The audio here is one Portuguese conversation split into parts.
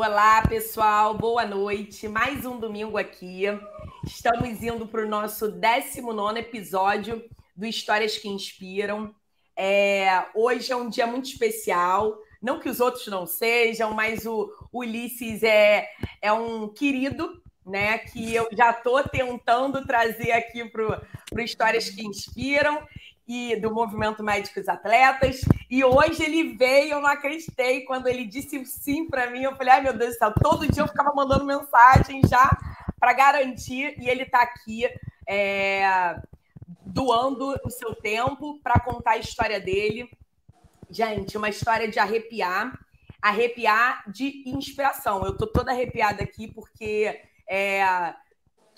Olá, pessoal, boa noite. Mais um domingo aqui. Estamos indo para o nosso 19 episódio do Histórias que Inspiram. É, hoje é um dia muito especial. Não que os outros não sejam, mas o, o Ulisses é, é um querido, né? Que eu já estou tentando trazer aqui para o Histórias que Inspiram e do Movimento Médicos Atletas. E hoje ele veio, eu não acreditei quando ele disse sim para mim. Eu falei, ai meu Deus do céu, todo dia eu ficava mandando mensagem já para garantir. E ele está aqui é, doando o seu tempo para contar a história dele. Gente, uma história de arrepiar, arrepiar de inspiração. Eu tô toda arrepiada aqui porque é,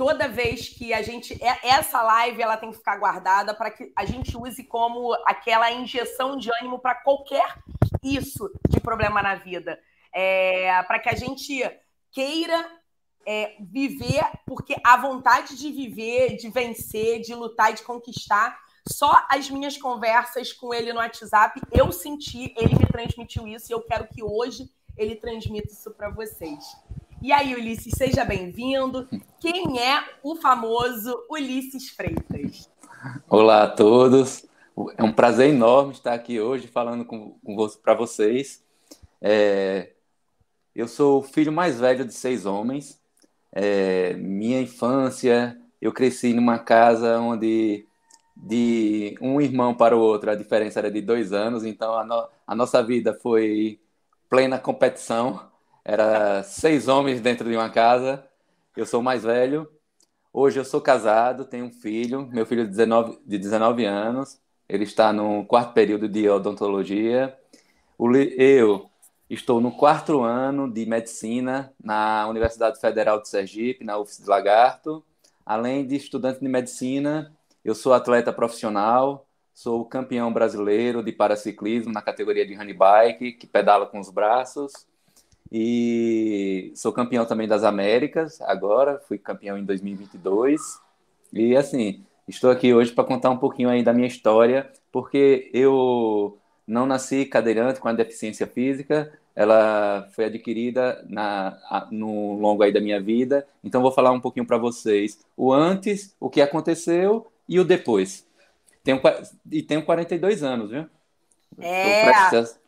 toda vez que a gente. É, essa live ela tem que ficar guardada para que a gente use como aquela injeção de ânimo para qualquer isso de problema na vida. É, para que a gente queira é, viver, porque a vontade de viver, de vencer, de lutar, de conquistar, só as minhas conversas com ele no WhatsApp, eu senti, ele me transmitiu isso e eu quero que hoje ele transmita isso para vocês. E aí, Ulisses, seja bem-vindo. Quem é o famoso Ulisses Freitas? Olá a todos. É um prazer enorme estar aqui hoje falando com, com para vocês. É, eu sou o filho mais velho de seis homens. É, minha infância, eu cresci numa casa onde de um irmão para o outro a diferença era de dois anos, então a, no, a nossa vida foi plena competição era seis homens dentro de uma casa. Eu sou o mais velho. Hoje eu sou casado, tenho um filho, meu filho de 19, de 19 anos. Ele está no quarto período de odontologia. Eu estou no quarto ano de medicina na Universidade Federal de Sergipe, na UFS de Lagarto. Além de estudante de medicina, eu sou atleta profissional, sou campeão brasileiro de paraciclismo na categoria de handbike, que pedala com os braços. E sou campeão também das Américas agora, fui campeão em 2022. E assim, estou aqui hoje para contar um pouquinho aí da minha história, porque eu não nasci cadeirante com a deficiência física, ela foi adquirida na, no longo aí da minha vida. Então vou falar um pouquinho para vocês o antes, o que aconteceu e o depois. Tenho, e tenho 42 anos, viu? É.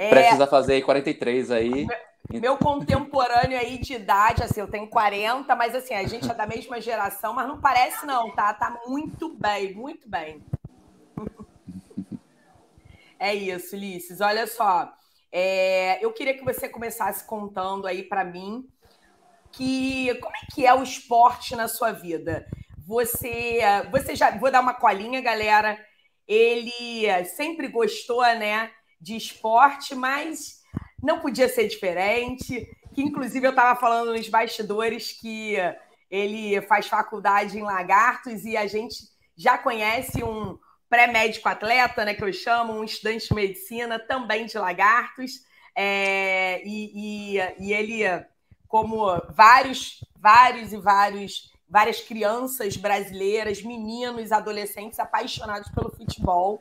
É... Precisa fazer 43 aí. Meu contemporâneo aí de idade, assim, eu tenho 40, mas assim, a gente é da mesma geração, mas não parece não, tá? Tá muito bem, muito bem. É isso, Ulisses. Olha só, é, eu queria que você começasse contando aí para mim que como é que é o esporte na sua vida. Você, você já vou dar uma colinha, galera. Ele sempre gostou, né? De esporte, mas não podia ser diferente. Que inclusive eu estava falando nos bastidores que ele faz faculdade em Lagartos e a gente já conhece um pré-médico atleta, né, que eu chamo, um estudante de medicina também de Lagartos. É, e, e, e ele, como vários, vários e vários várias crianças brasileiras, meninos, adolescentes apaixonados pelo futebol.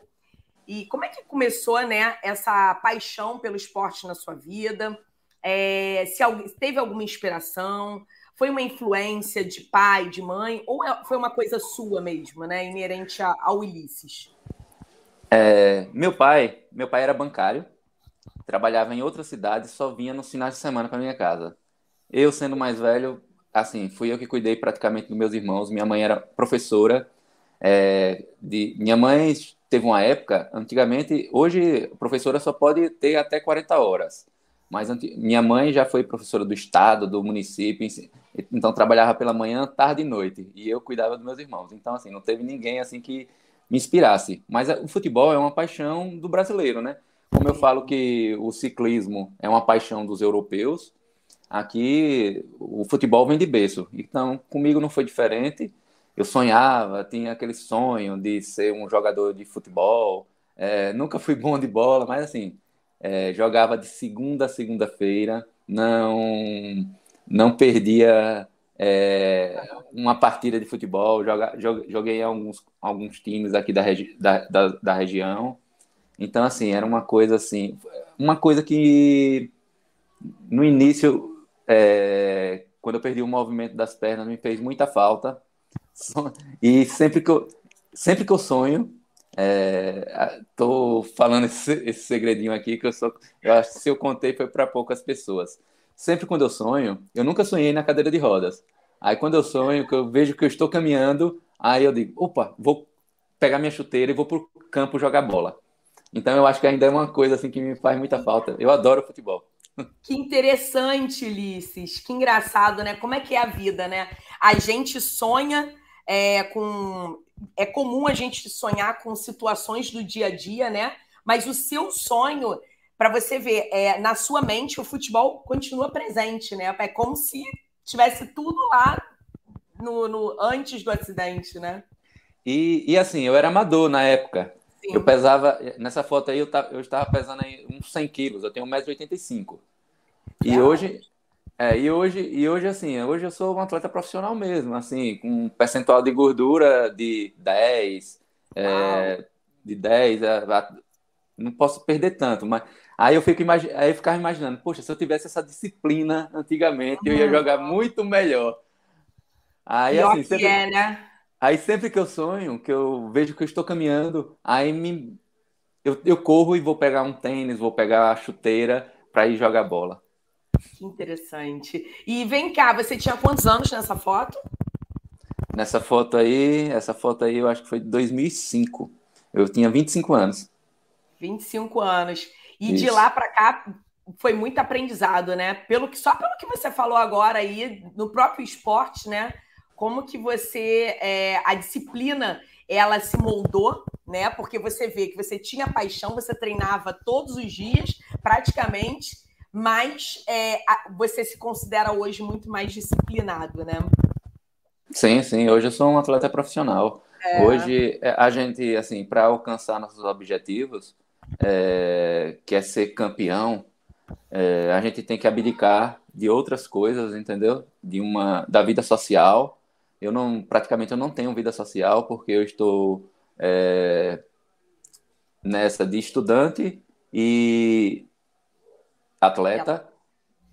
E como é que começou, né, essa paixão pelo esporte na sua vida? É, se teve alguma inspiração? Foi uma influência de pai, de mãe? Ou é, foi uma coisa sua mesmo, né, inerente ao Ulisses? É, meu pai, meu pai era bancário, trabalhava em outra cidade, só vinha nos finais de semana para minha casa. Eu, sendo mais velho, assim, fui eu que cuidei praticamente dos meus irmãos. Minha mãe era professora. É, de, minha mãe teve uma época, antigamente, hoje a professora só pode ter até 40 horas. Mas minha mãe já foi professora do estado, do município, então trabalhava pela manhã, tarde e noite, e eu cuidava dos meus irmãos. Então assim, não teve ninguém assim que me inspirasse. Mas o futebol é uma paixão do brasileiro, né? Como eu falo que o ciclismo é uma paixão dos europeus, aqui o futebol vem de berço. Então, comigo não foi diferente eu sonhava, tinha aquele sonho de ser um jogador de futebol. É, nunca fui bom de bola, mas assim, é, jogava de segunda a segunda-feira, não, não perdia é, uma partida de futebol, joga, joguei alguns, alguns times aqui da, regi da, da, da, região. Então, assim, era uma coisa assim, uma coisa que no início, é, quando eu perdi o movimento das pernas, me fez muita falta. E sempre que eu, sempre que eu sonho, é, tô falando esse, esse, segredinho aqui que eu só, eu acho que se eu contei foi para poucas pessoas. Sempre quando eu sonho, eu nunca sonhei na cadeira de rodas. Aí quando eu sonho, que eu vejo que eu estou caminhando, aí eu digo, opa, vou pegar minha chuteira e vou pro campo jogar bola. Então eu acho que ainda é uma coisa assim que me faz muita falta. Eu adoro futebol. Que interessante, Ulisses. Que engraçado, né? Como é que é a vida, né? A gente sonha é, com. É comum a gente sonhar com situações do dia a dia, né? Mas o seu sonho, para você ver, é, na sua mente, o futebol continua presente, né? É como se tivesse tudo lá no, no antes do acidente, né? E, e assim, eu era amador na época. Sim. Eu pesava, nessa foto aí, eu, tava, eu estava pesando aí uns 100 quilos, eu tenho 1,85m. E é. hoje, é, e hoje, e hoje, assim, hoje eu sou um atleta profissional mesmo, assim, com um percentual de gordura de 10, é, de 10, é, não posso perder tanto, mas aí eu fico imagi aí eu ficava imaginando, poxa, se eu tivesse essa disciplina antigamente, eu ia uhum. jogar muito melhor. Aí, Pior assim, sempre... é, né? Aí sempre que eu sonho, que eu vejo que eu estou caminhando, aí me... eu, eu corro e vou pegar um tênis, vou pegar a chuteira para ir jogar bola. Que interessante. E vem cá, você tinha quantos anos nessa foto? Nessa foto aí, essa foto aí eu acho que foi de 2005. Eu tinha 25 anos. 25 anos. E Isso. de lá para cá foi muito aprendizado, né? Pelo que só pelo que você falou agora aí no próprio esporte, né? como que você é, a disciplina ela se moldou, né? Porque você vê que você tinha paixão, você treinava todos os dias, praticamente, mas é, você se considera hoje muito mais disciplinado, né? Sim, sim. Hoje eu sou um atleta profissional. É. Hoje é, a gente, assim, para alcançar nossos objetivos, é, que é ser campeão, é, a gente tem que abdicar de outras coisas, entendeu? De uma da vida social eu não, praticamente eu não tenho vida social porque eu estou é, nessa de estudante e atleta,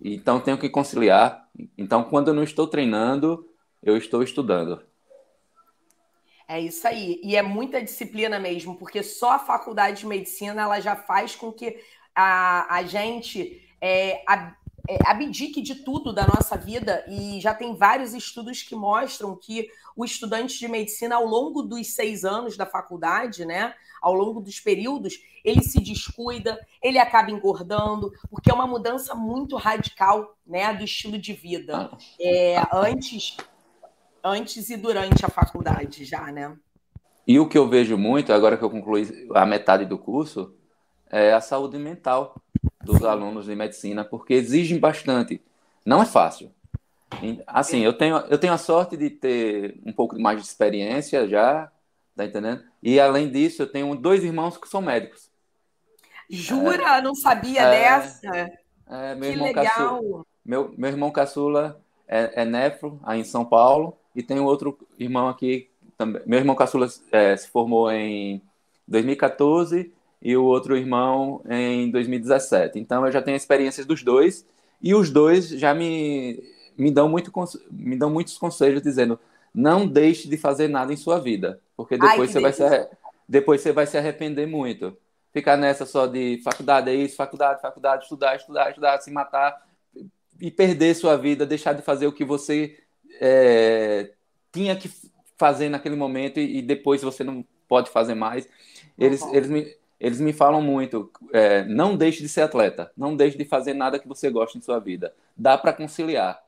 então tenho que conciliar. Então, quando eu não estou treinando, eu estou estudando. É isso aí. E é muita disciplina mesmo, porque só a faculdade de medicina ela já faz com que a, a gente é, a, é, abdique de tudo da nossa vida e já tem vários estudos que mostram que o estudante de medicina, ao longo dos seis anos da faculdade, né, ao longo dos períodos, ele se descuida, ele acaba engordando, porque é uma mudança muito radical, né, do estilo de vida, é, antes, antes e durante a faculdade já, né? E o que eu vejo muito, agora que eu concluí a metade do curso, é a saúde mental dos alunos de medicina, porque exigem bastante. Não é fácil. Assim, eu tenho, eu tenho a sorte de ter um pouco mais de experiência já, tá entendendo? E além disso, eu tenho dois irmãos que são médicos. Jura? É, não sabia é, dessa? É, meu que irmão legal. Caçula, meu, meu irmão caçula é, é nefro, aí em São Paulo, e tem outro irmão aqui também. Meu irmão caçula é, se formou em 2014 e o outro irmão em 2017. Então eu já tenho experiências dos dois e os dois já me, me, dão, muito, me dão muitos conselhos dizendo não deixe de fazer nada em sua vida, porque depois, Ai, você, vai se, depois você vai se arrepender muito. Ficar nessa só de faculdade é isso, faculdade, faculdade, estudar, estudar, estudar, se matar e perder sua vida, deixar de fazer o que você é, tinha que fazer naquele momento e, e, depois você não pode fazer mais. Eles, uhum. eles me eles me falam muito, é, não deixe de ser atleta, não deixe de fazer nada que você goste em sua vida. Dá para conciliar.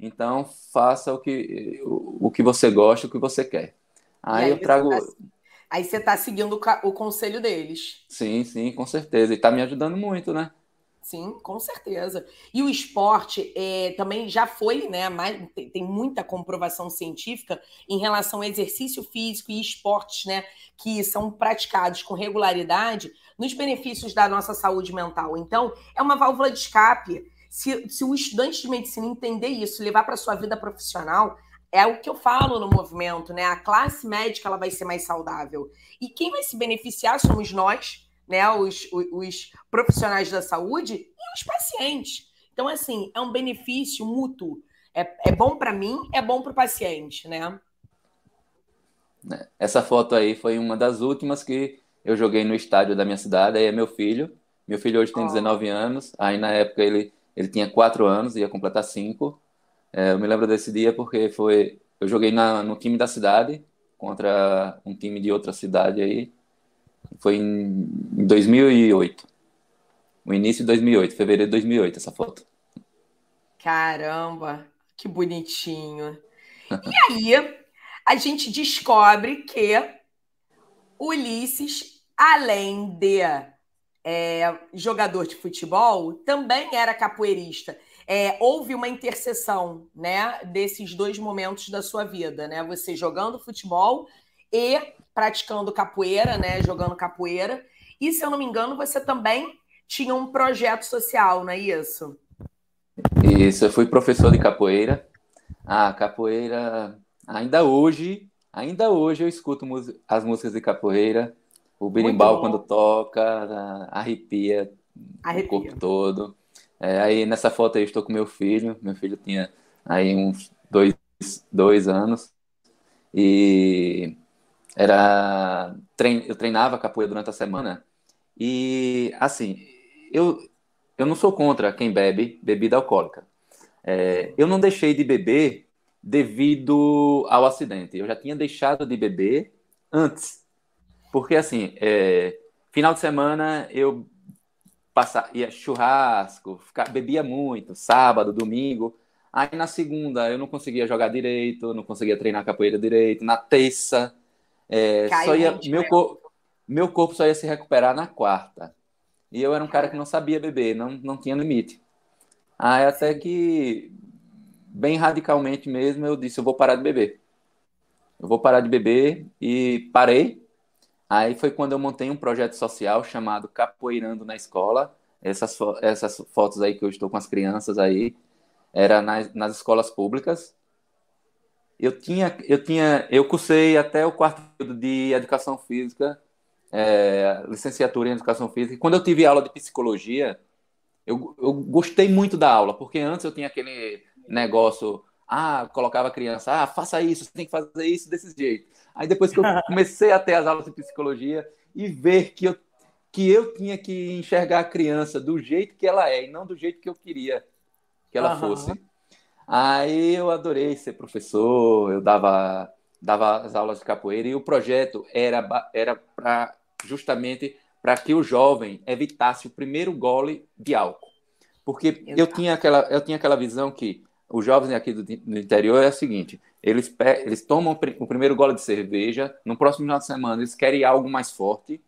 Então, faça o que, o, o, que você gosta, o que você quer. Aí, aí eu trago... Tá, aí você está seguindo o, o conselho deles. Sim, sim, com certeza. E está me ajudando muito, né? Sim, com certeza. E o esporte é, também já foi, né? Mais, tem, tem, muita comprovação científica em relação ao exercício físico e esportes, né? Que são praticados com regularidade nos benefícios da nossa saúde mental. Então, é uma válvula de escape. Se, se o estudante de medicina entender isso, levar para sua vida profissional, é o que eu falo no movimento, né? A classe médica ela vai ser mais saudável. E quem vai se beneficiar somos nós né, os, os, os profissionais da saúde e os pacientes. Então, assim, é um benefício mútuo. É, é bom para mim, é bom para o paciente, né? Essa foto aí foi uma das últimas que eu joguei no estádio da minha cidade. Aí é meu filho. Meu filho hoje tem oh. 19 anos. Aí na época ele, ele tinha 4 anos, ia completar 5. É, eu me lembro desse dia porque foi. Eu joguei na, no time da cidade contra um time de outra cidade aí. Foi em, em 2008. O início de 2008, fevereiro de 2008, essa foto. Caramba, que bonitinho. E aí, a gente descobre que Ulisses, além de é, jogador de futebol, também era capoeirista. É, houve uma interseção né, desses dois momentos da sua vida, né? Você jogando futebol e praticando capoeira, né? Jogando capoeira. E, se eu não me engano, você também tinha um projeto social, não é isso? Isso, eu fui professor de capoeira. Ah, capoeira Ainda hoje, ainda hoje eu escuto as músicas de capoeira. O berimbau, quando toca, arrepia, arrepia. o corpo todo. É, aí nessa foto aí eu estou com meu filho. Meu filho tinha aí uns dois, dois anos. E era eu treinava capoeira durante a semana. E assim, eu, eu não sou contra quem bebe bebida alcoólica. É, eu não deixei de beber devido ao acidente. Eu já tinha deixado de beber antes. Porque, assim, é, final de semana eu passava, ia churrasco, bebia muito, sábado, domingo. Aí na segunda eu não conseguia jogar direito, não conseguia treinar capoeira direito. Na terça, é, só ia, meu, cor, meu corpo só ia se recuperar na quarta. E eu era um cara que não sabia beber, não, não tinha limite. Aí até que bem radicalmente mesmo, eu disse: eu vou parar de beber. Eu vou parar de beber e parei. Aí foi quando eu montei um projeto social chamado Capoeirando na Escola. Essas, essas fotos aí que eu estou com as crianças aí, era nas, nas escolas públicas. Eu tinha, eu tinha, eu cursei até o quarto de educação física, é, licenciatura em educação física. E quando eu tive aula de psicologia, eu, eu gostei muito da aula, porque antes eu tinha aquele negócio, ah, colocava a criança, ah, faça isso, você tem que fazer isso desse jeito. Aí depois que eu comecei a ter as aulas de psicologia e ver que eu, que eu tinha que enxergar a criança do jeito que ela é e não do jeito que eu queria que ela uhum. fosse. Aí eu adorei ser professor, eu dava, dava as aulas de capoeira e o projeto era, era para justamente para que o jovem evitasse o primeiro gole de álcool. Porque eu tinha, aquela, eu tinha aquela visão que os jovens aqui do, do, interior é o seguinte: eles, eles tomam o primeiro gole de cerveja, no próximo final de semana eles querem algo mais forte,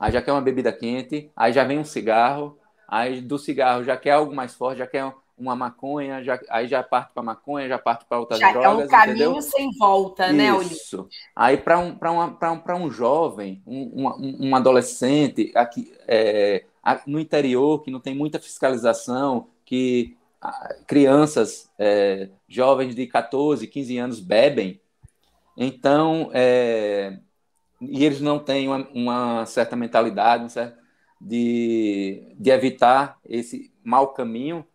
aí já quer uma bebida quente, aí já vem um cigarro, aí do cigarro já quer algo mais forte, já quer uma maconha, já, aí já parte para maconha, já parte para outras já drogas. É um caminho entendeu? sem volta, Isso. né, Isso. Aí para um, um, um jovem, um, um, um adolescente aqui, é, no interior, que não tem muita fiscalização, que crianças, é, jovens de 14, 15 anos bebem, então, é, e eles não têm uma, uma certa mentalidade de, de evitar esse mau caminho.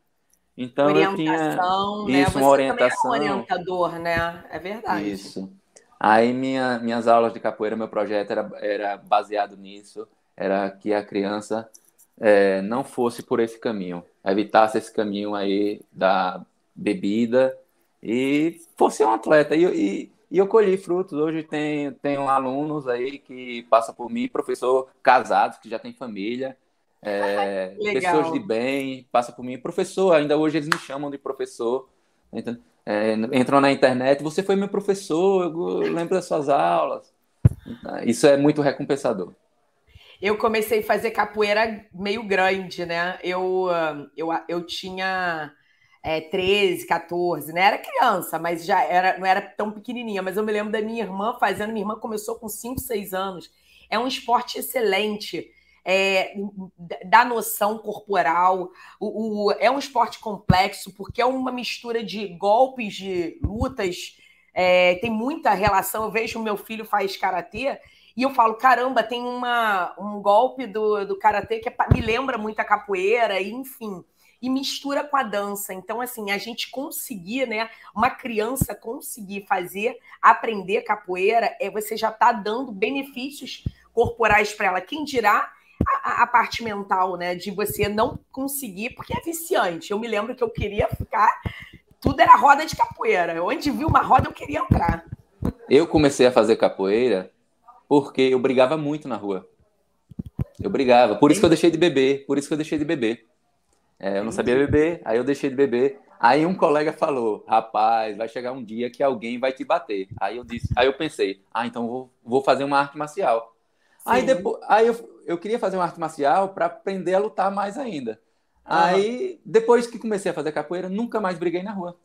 Então, orientação, eu tinha né? isso, Você uma orientação. É um orientador, né? É verdade. Isso. Aí, minha, minhas aulas de capoeira, meu projeto era, era baseado nisso, era que a criança é, não fosse por esse caminho, evitasse esse caminho aí da bebida e fosse um atleta. E, e, e eu colhi frutos. Hoje tem, tenho alunos aí que passam por mim, professor casados, que já tem família, é, pessoas de bem, passam por mim. Professor, ainda hoje eles me chamam de professor. Então, é, entram na internet, você foi meu professor, eu lembro das suas aulas. Isso é muito recompensador eu comecei a fazer capoeira meio grande, né? Eu, eu, eu tinha é, 13, 14, né? Era criança, mas já era, não era tão pequenininha. Mas eu me lembro da minha irmã fazendo. Minha irmã começou com 5, 6 anos. É um esporte excelente. É, da noção corporal. O, o, é um esporte complexo, porque é uma mistura de golpes, de lutas, é, tem muita relação. Eu vejo meu filho faz karatê e eu falo, caramba, tem uma, um golpe do, do karatê que é, me lembra muito a capoeira, enfim. e mistura com a dança. Então, assim, a gente conseguir, né? Uma criança conseguir fazer, aprender capoeira, é você já está dando benefícios corporais para ela. Quem dirá a, a, parte mental, né? De você não conseguir, porque é viciante. Eu me lembro que eu queria ficar. Tudo era roda de capoeira. Onde vi uma roda, eu queria entrar. Eu comecei a fazer capoeira porque eu brigava muito na rua. Eu brigava. Por isso que eu deixei de beber. Por isso que eu deixei de beber. É, eu não sabia beber, aí eu deixei de beber. Aí um colega falou: rapaz, vai chegar um dia que alguém vai te bater. Aí eu disse, aí eu pensei, ah, então vou, vou fazer uma arte marcial. Sim. Aí depois, aí eu, eu queria fazer uma arte marcial para aprender a lutar mais ainda. Uhum. Aí depois que comecei a fazer capoeira, nunca mais briguei na rua.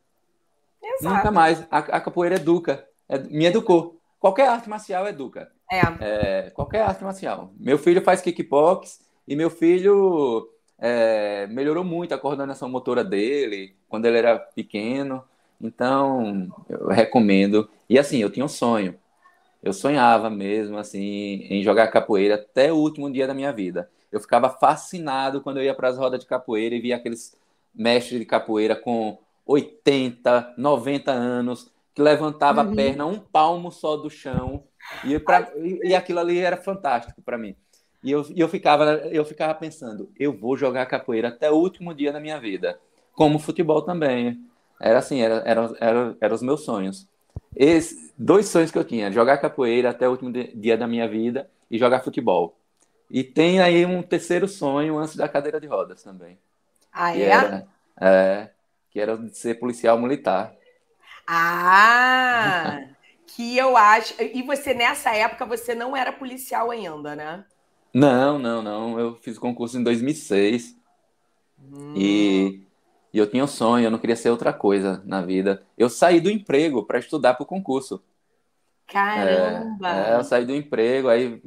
Exato. Nunca mais. A, a capoeira educa, é, me educou. Qualquer arte marcial educa. É. é. Qualquer arte marcial. Meu filho faz kickbox e meu filho é, melhorou muito a coordenação motora dele quando ele era pequeno. Então, eu recomendo. E assim, eu tinha um sonho. Eu sonhava mesmo, assim, em jogar capoeira até o último dia da minha vida. Eu ficava fascinado quando eu ia para as rodas de capoeira e via aqueles mestres de capoeira com 80, 90 anos, que levantava uhum. a perna um palmo só do chão. E, pra, e, aquilo ali era fantástico para mim. E eu, eu, ficava, eu ficava pensando, eu vou jogar capoeira até o último dia da minha vida. Como futebol também. Era assim, era, era, era, era os meus sonhos. Esses, dois sonhos que eu tinha, jogar capoeira até o último dia da minha vida e jogar futebol. E tem aí um terceiro sonho antes da cadeira de rodas também. Ah, é? Era, é? Que era ser policial militar. Ah! que eu acho. E você, nessa época, você não era policial ainda, né? Não, não, não. Eu fiz o concurso em 2006. Hum. E, e eu tinha um sonho, eu não queria ser outra coisa na vida. Eu saí do emprego para estudar para o concurso. Caramba! É, é, eu saí do emprego, aí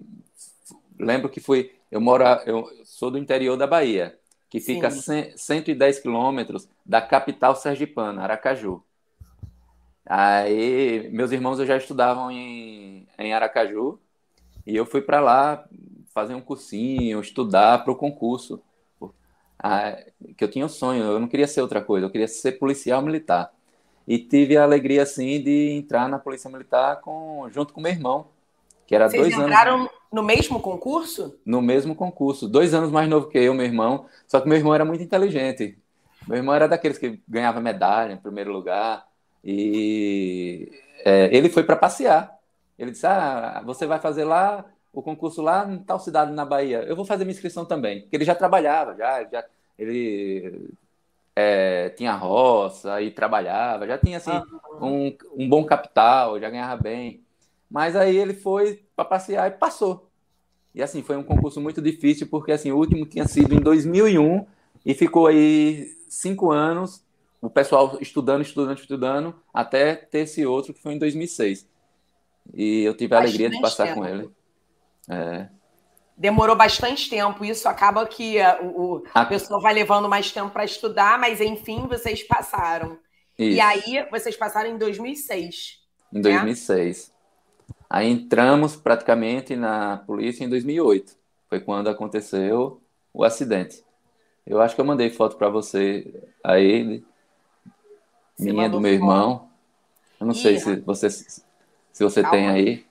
lembro que fui. Eu moro, eu sou do interior da Bahia, que fica Sim. 110 quilômetros da capital sergipana, Aracaju. Aí meus irmãos já estudavam em, em Aracaju e eu fui para lá fazer um cursinho, estudar para o concurso. Ah, que eu tinha um sonho, eu não queria ser outra coisa, eu queria ser policial militar. E tive a alegria, assim, de entrar na Polícia Militar com, junto com meu irmão, que era Vocês dois anos. entraram no mesmo concurso? No mesmo concurso. Dois anos mais novo que eu, meu irmão. Só que meu irmão era muito inteligente. Meu irmão era daqueles que ganhava medalha em primeiro lugar. E é, ele foi para passear. Ele disse: Ah, você vai fazer lá o concurso lá em tal cidade na Bahia. Eu vou fazer minha inscrição também. Porque ele já trabalhava, já, já ele é, tinha roça e trabalhava, já tinha assim, um, um bom capital, já ganhava bem. Mas aí ele foi para passear e passou. E assim, foi um concurso muito difícil, porque assim, o último tinha sido em 2001 e ficou aí cinco anos, o pessoal estudando, estudando, estudando, até ter esse outro que foi em 2006. E eu tive a alegria de passar tempo. com ele. É. Demorou bastante tempo, isso acaba que a, o, a pessoa vai levando mais tempo para estudar, mas enfim, vocês passaram. Isso. E aí, vocês passaram em 2006. Em 2006. Né? Aí entramos praticamente na polícia em 2008. Foi quando aconteceu o acidente. Eu acho que eu mandei foto para você aí, você minha do meu foto. irmão. Eu não Ih, sei se você se você tem aí.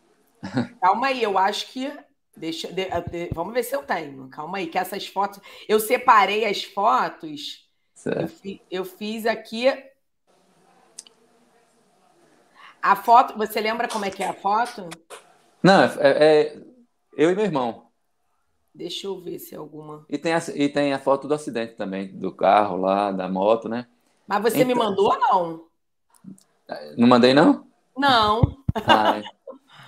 Calma aí, eu acho que. Deixa, de, de, vamos ver se eu tenho. Calma aí, que essas fotos. Eu separei as fotos. Eu, fi, eu, fiz aqui. A foto. Você lembra como é que é a foto? Não, é, é eu e meu irmão. Deixa eu ver se é alguma. E tem, a, e tem a foto do acidente também, do carro lá, da moto, né? Mas você então... me mandou ou não? Não mandei, não? Não. Ah,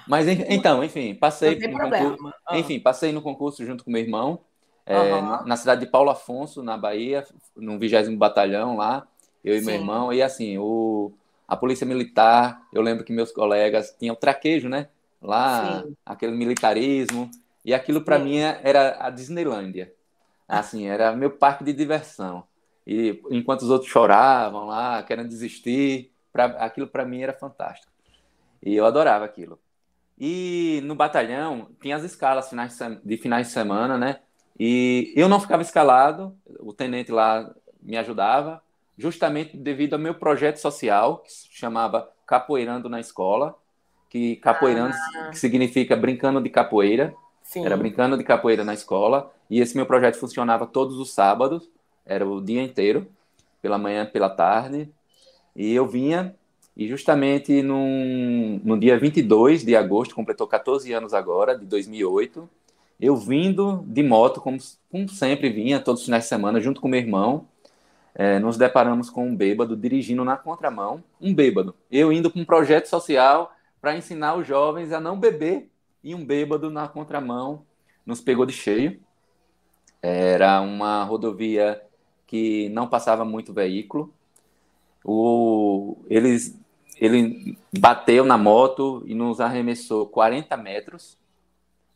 mas então, enfim, passei no concurso, ah. enfim, passei no concurso junto com meu irmão, é, uhum. na cidade de Paulo Afonso, na Bahia, no 20 batalhão lá, eu e Sim. meu irmão, e assim, o, a polícia militar, eu lembro que meus colegas tinham traquejo, né? Lá, Sim. aquele militarismo, e aquilo para mim era a Disneylândia. Assim, era meu parque de diversão. E enquanto os outros choravam lá, querendo desistir, pra, aquilo para mim era fantástico. E eu adorava aquilo. E no batalhão tinha as escalas de, finais de semana, né? E eu não ficava escalado, o tenente lá me ajudava, justamente devido ao meu projeto social, que se chamava Capoeirando na Escola, que capoeirando ah. que significa brincando de capoeira. Sim. Era brincando de capoeira na escola. E esse meu projeto funcionava todos os sábados, era o dia inteiro, pela manhã, pela tarde. E eu vinha, e justamente num, no dia 22 de agosto, completou 14 anos agora, de 2008, eu vindo de moto, como, como sempre vinha, todos os finais de semana, junto com meu irmão, é, nos deparamos com um bêbado dirigindo na contramão, um bêbado. Eu indo com um projeto social para ensinar os jovens a não beber e um bêbado na contramão nos pegou de cheio. Era uma rodovia que não passava muito veículo. O, eles, ele bateu na moto e nos arremessou 40 metros.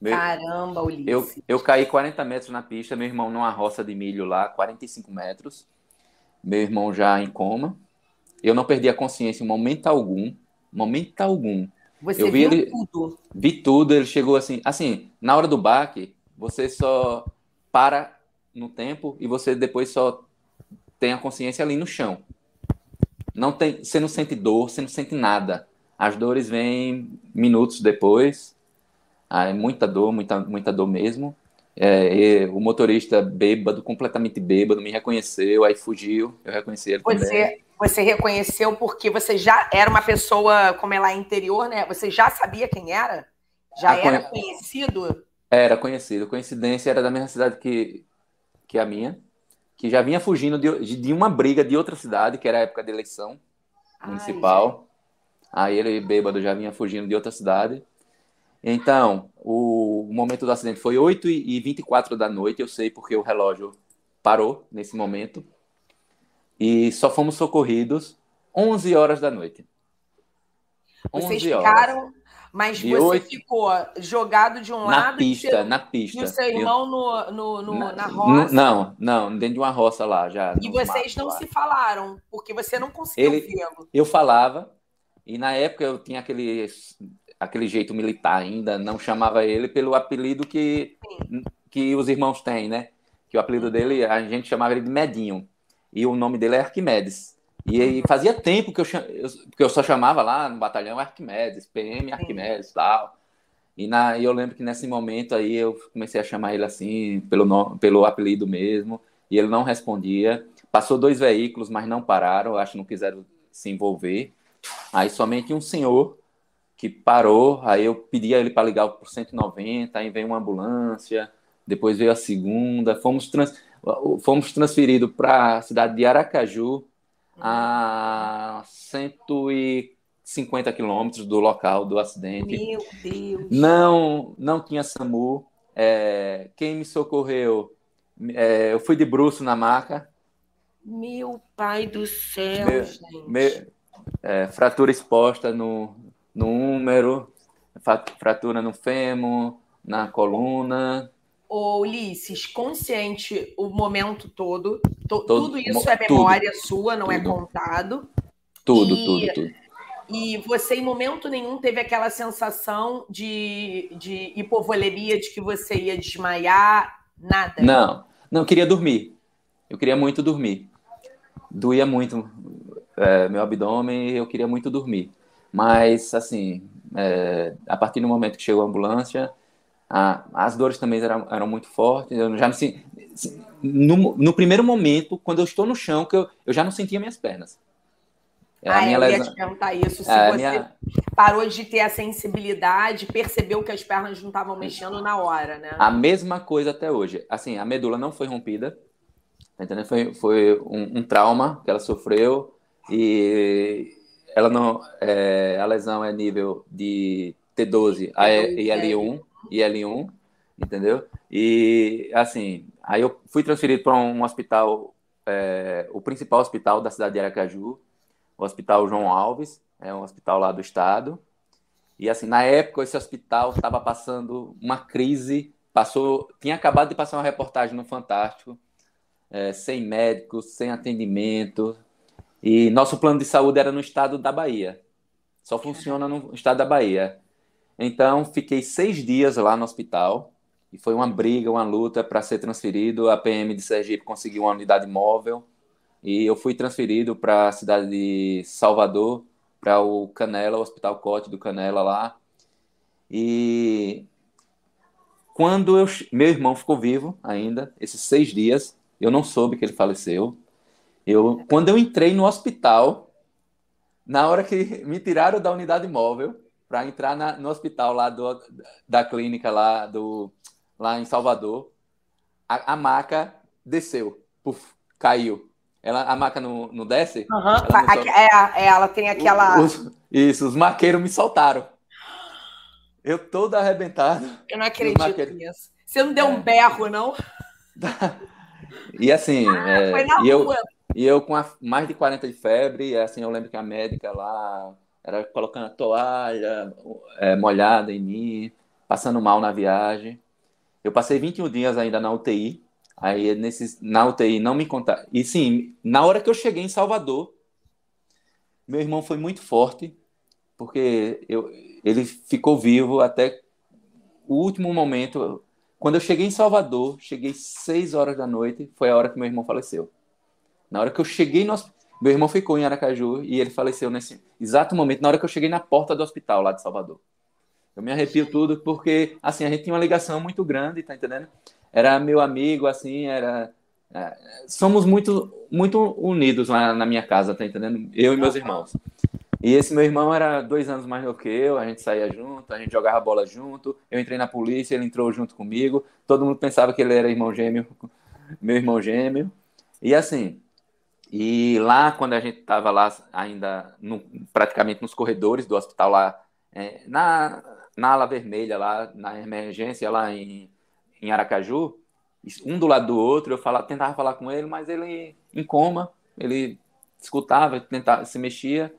Caramba, Ulisses. Eu, eu caí 40 metros na pista, meu irmão numa roça de milho lá, 45 metros. Meu irmão já em coma. Eu não perdi a consciência em momento algum. Momento algum. Você eu vi viu ele, tudo? Vi tudo. Ele chegou assim. Assim, na hora do baque, você só para no tempo e você depois só tem a consciência ali no chão. Não tem, você não sente dor, você não sente nada. As dores vêm minutos depois. Aí, muita dor, muita, muita dor mesmo. É, o motorista bêbado, completamente bêbado, me reconheceu, aí fugiu. Eu reconheci ele você, também. Você reconheceu porque você já era uma pessoa, como ela é interior, né? Você já sabia quem era? Já era conhecido? Era conhecido. Coincidência era da mesma cidade que, que a minha, que já vinha fugindo de, de uma briga de outra cidade, que era a época de eleição municipal. Ai, Aí ele, bêbado, já vinha fugindo de outra cidade. Então, o, o momento do acidente foi 8 e 24 da noite, eu sei porque o relógio parou nesse momento e só fomos socorridos 11 horas da noite. Vocês ficaram, horas. Mas de você 8... ficou jogado de um na lado pista, seu, na pista. E o seu irmão eu... no, no, no na, na, roça? Não, não, dentro de uma roça lá já. E vocês não lá. se falaram, porque você não conseguiu vê-lo. Eu falava, e na época eu tinha aquele, aquele jeito militar ainda, não chamava ele pelo apelido que, que os irmãos têm, né? Que o apelido dele, a gente chamava ele de Medinho e o nome dele é Arquimedes. E aí fazia tempo que eu, que eu só chamava lá no batalhão Arquimedes, PM Arquimedes e tal. E, na, e eu lembro que nesse momento aí eu comecei a chamar ele assim, pelo, nome, pelo apelido mesmo, e ele não respondia. Passou dois veículos, mas não pararam, acho que não quiseram se envolver. Aí somente um senhor que parou, aí eu pedi a ele para ligar por 190, aí veio uma ambulância, depois veio a segunda, fomos trans fomos transferidos para a cidade de Aracaju, a 150 quilômetros do local do acidente. Meu Deus! Não, não tinha SAMU. É, quem me socorreu, é, eu fui de bruxo na maca. Meu pai do céu, meu, gente. Meu, é, fratura exposta no, no úmero, fratura no fêmur, na coluna, Ô, Ulisses, consciente o momento todo. To, todo tudo isso é memória tudo, sua, não é tudo. é contado. Tudo, e, tudo, tudo. E você, em momento nenhum, teve aquela sensação de, de hipovolemia, de que você ia desmaiar, nada? Não, não, queria dormir. Eu queria muito dormir. Doía muito é, meu abdômen e eu queria muito dormir. Mas, assim, é, a partir do momento que chegou a ambulância, ah, as dores também eram, eram muito fortes. Eu já não no, no primeiro momento, quando eu estou no chão, que eu, eu já não sentia minhas pernas. Ah, eu lesão... ia te perguntar isso. Se é, você minha... parou de ter a sensibilidade, percebeu que as pernas não estavam mexendo na hora, né? A mesma coisa até hoje. Assim, a medula não foi rompida, tá entendendo? Foi, foi um, um trauma que ela sofreu e ela não, é, a lesão é nível de T12 e L1 e L1, entendeu? E, assim, aí eu fui transferido para um hospital, é, o principal hospital da cidade de Aracaju, o Hospital João Alves, é um hospital lá do estado. E, assim, na época, esse hospital estava passando uma crise, passou, tinha acabado de passar uma reportagem no Fantástico, é, sem médicos, sem atendimento, e nosso plano de saúde era no estado da Bahia. Só funciona no estado da Bahia. Então, fiquei seis dias lá no hospital e foi uma briga, uma luta para ser transferido. A PM de Sergipe conseguiu uma unidade móvel e eu fui transferido para a cidade de Salvador, para o Canela, o Hospital Cote do Canela lá. E quando eu, meu irmão ficou vivo ainda, esses seis dias, eu não soube que ele faleceu. Eu, quando eu entrei no hospital, na hora que me tiraram da unidade móvel para entrar na, no hospital lá do, da clínica lá do lá em Salvador, a, a maca desceu, puf, caiu. Ela, a maca não, não desce? Uhum. Ela, sol... é, é, ela tem aquela. Os, isso, os maqueiros me soltaram. Eu todo arrebentado. Eu não acredito nisso. Você não deu é. um berro, não? e assim. Ah, é, foi na e rua. Eu, e eu com a, mais de 40 de febre, assim, eu lembro que a médica lá era colocando a toalha é, molhada em mim, passando mal na viagem. Eu passei 21 dias ainda na UTI. Aí nesses, na UTI não me contar. E sim, na hora que eu cheguei em Salvador, meu irmão foi muito forte, porque eu, ele ficou vivo até o último momento. Quando eu cheguei em Salvador, cheguei 6 horas da noite, foi a hora que meu irmão faleceu. Na hora que eu cheguei no meu irmão ficou em Aracaju e ele faleceu nesse exato momento, na hora que eu cheguei na porta do hospital lá de Salvador. Eu me arrepio tudo porque, assim, a gente tinha uma ligação muito grande, tá entendendo? Era meu amigo, assim, era... É, somos muito, muito unidos lá na minha casa, tá entendendo? Eu e meus irmãos. E esse meu irmão era dois anos mais do que eu, a gente saía junto, a gente jogava bola junto, eu entrei na polícia, ele entrou junto comigo, todo mundo pensava que ele era irmão gêmeo, meu irmão gêmeo. E assim, e lá, quando a gente estava lá ainda no, praticamente nos corredores do hospital lá, é, na, na ala vermelha, lá na emergência, lá em, em Aracaju, um do lado do outro, eu falava, tentava falar com ele, mas ele em coma, ele escutava, tentava, se mexia,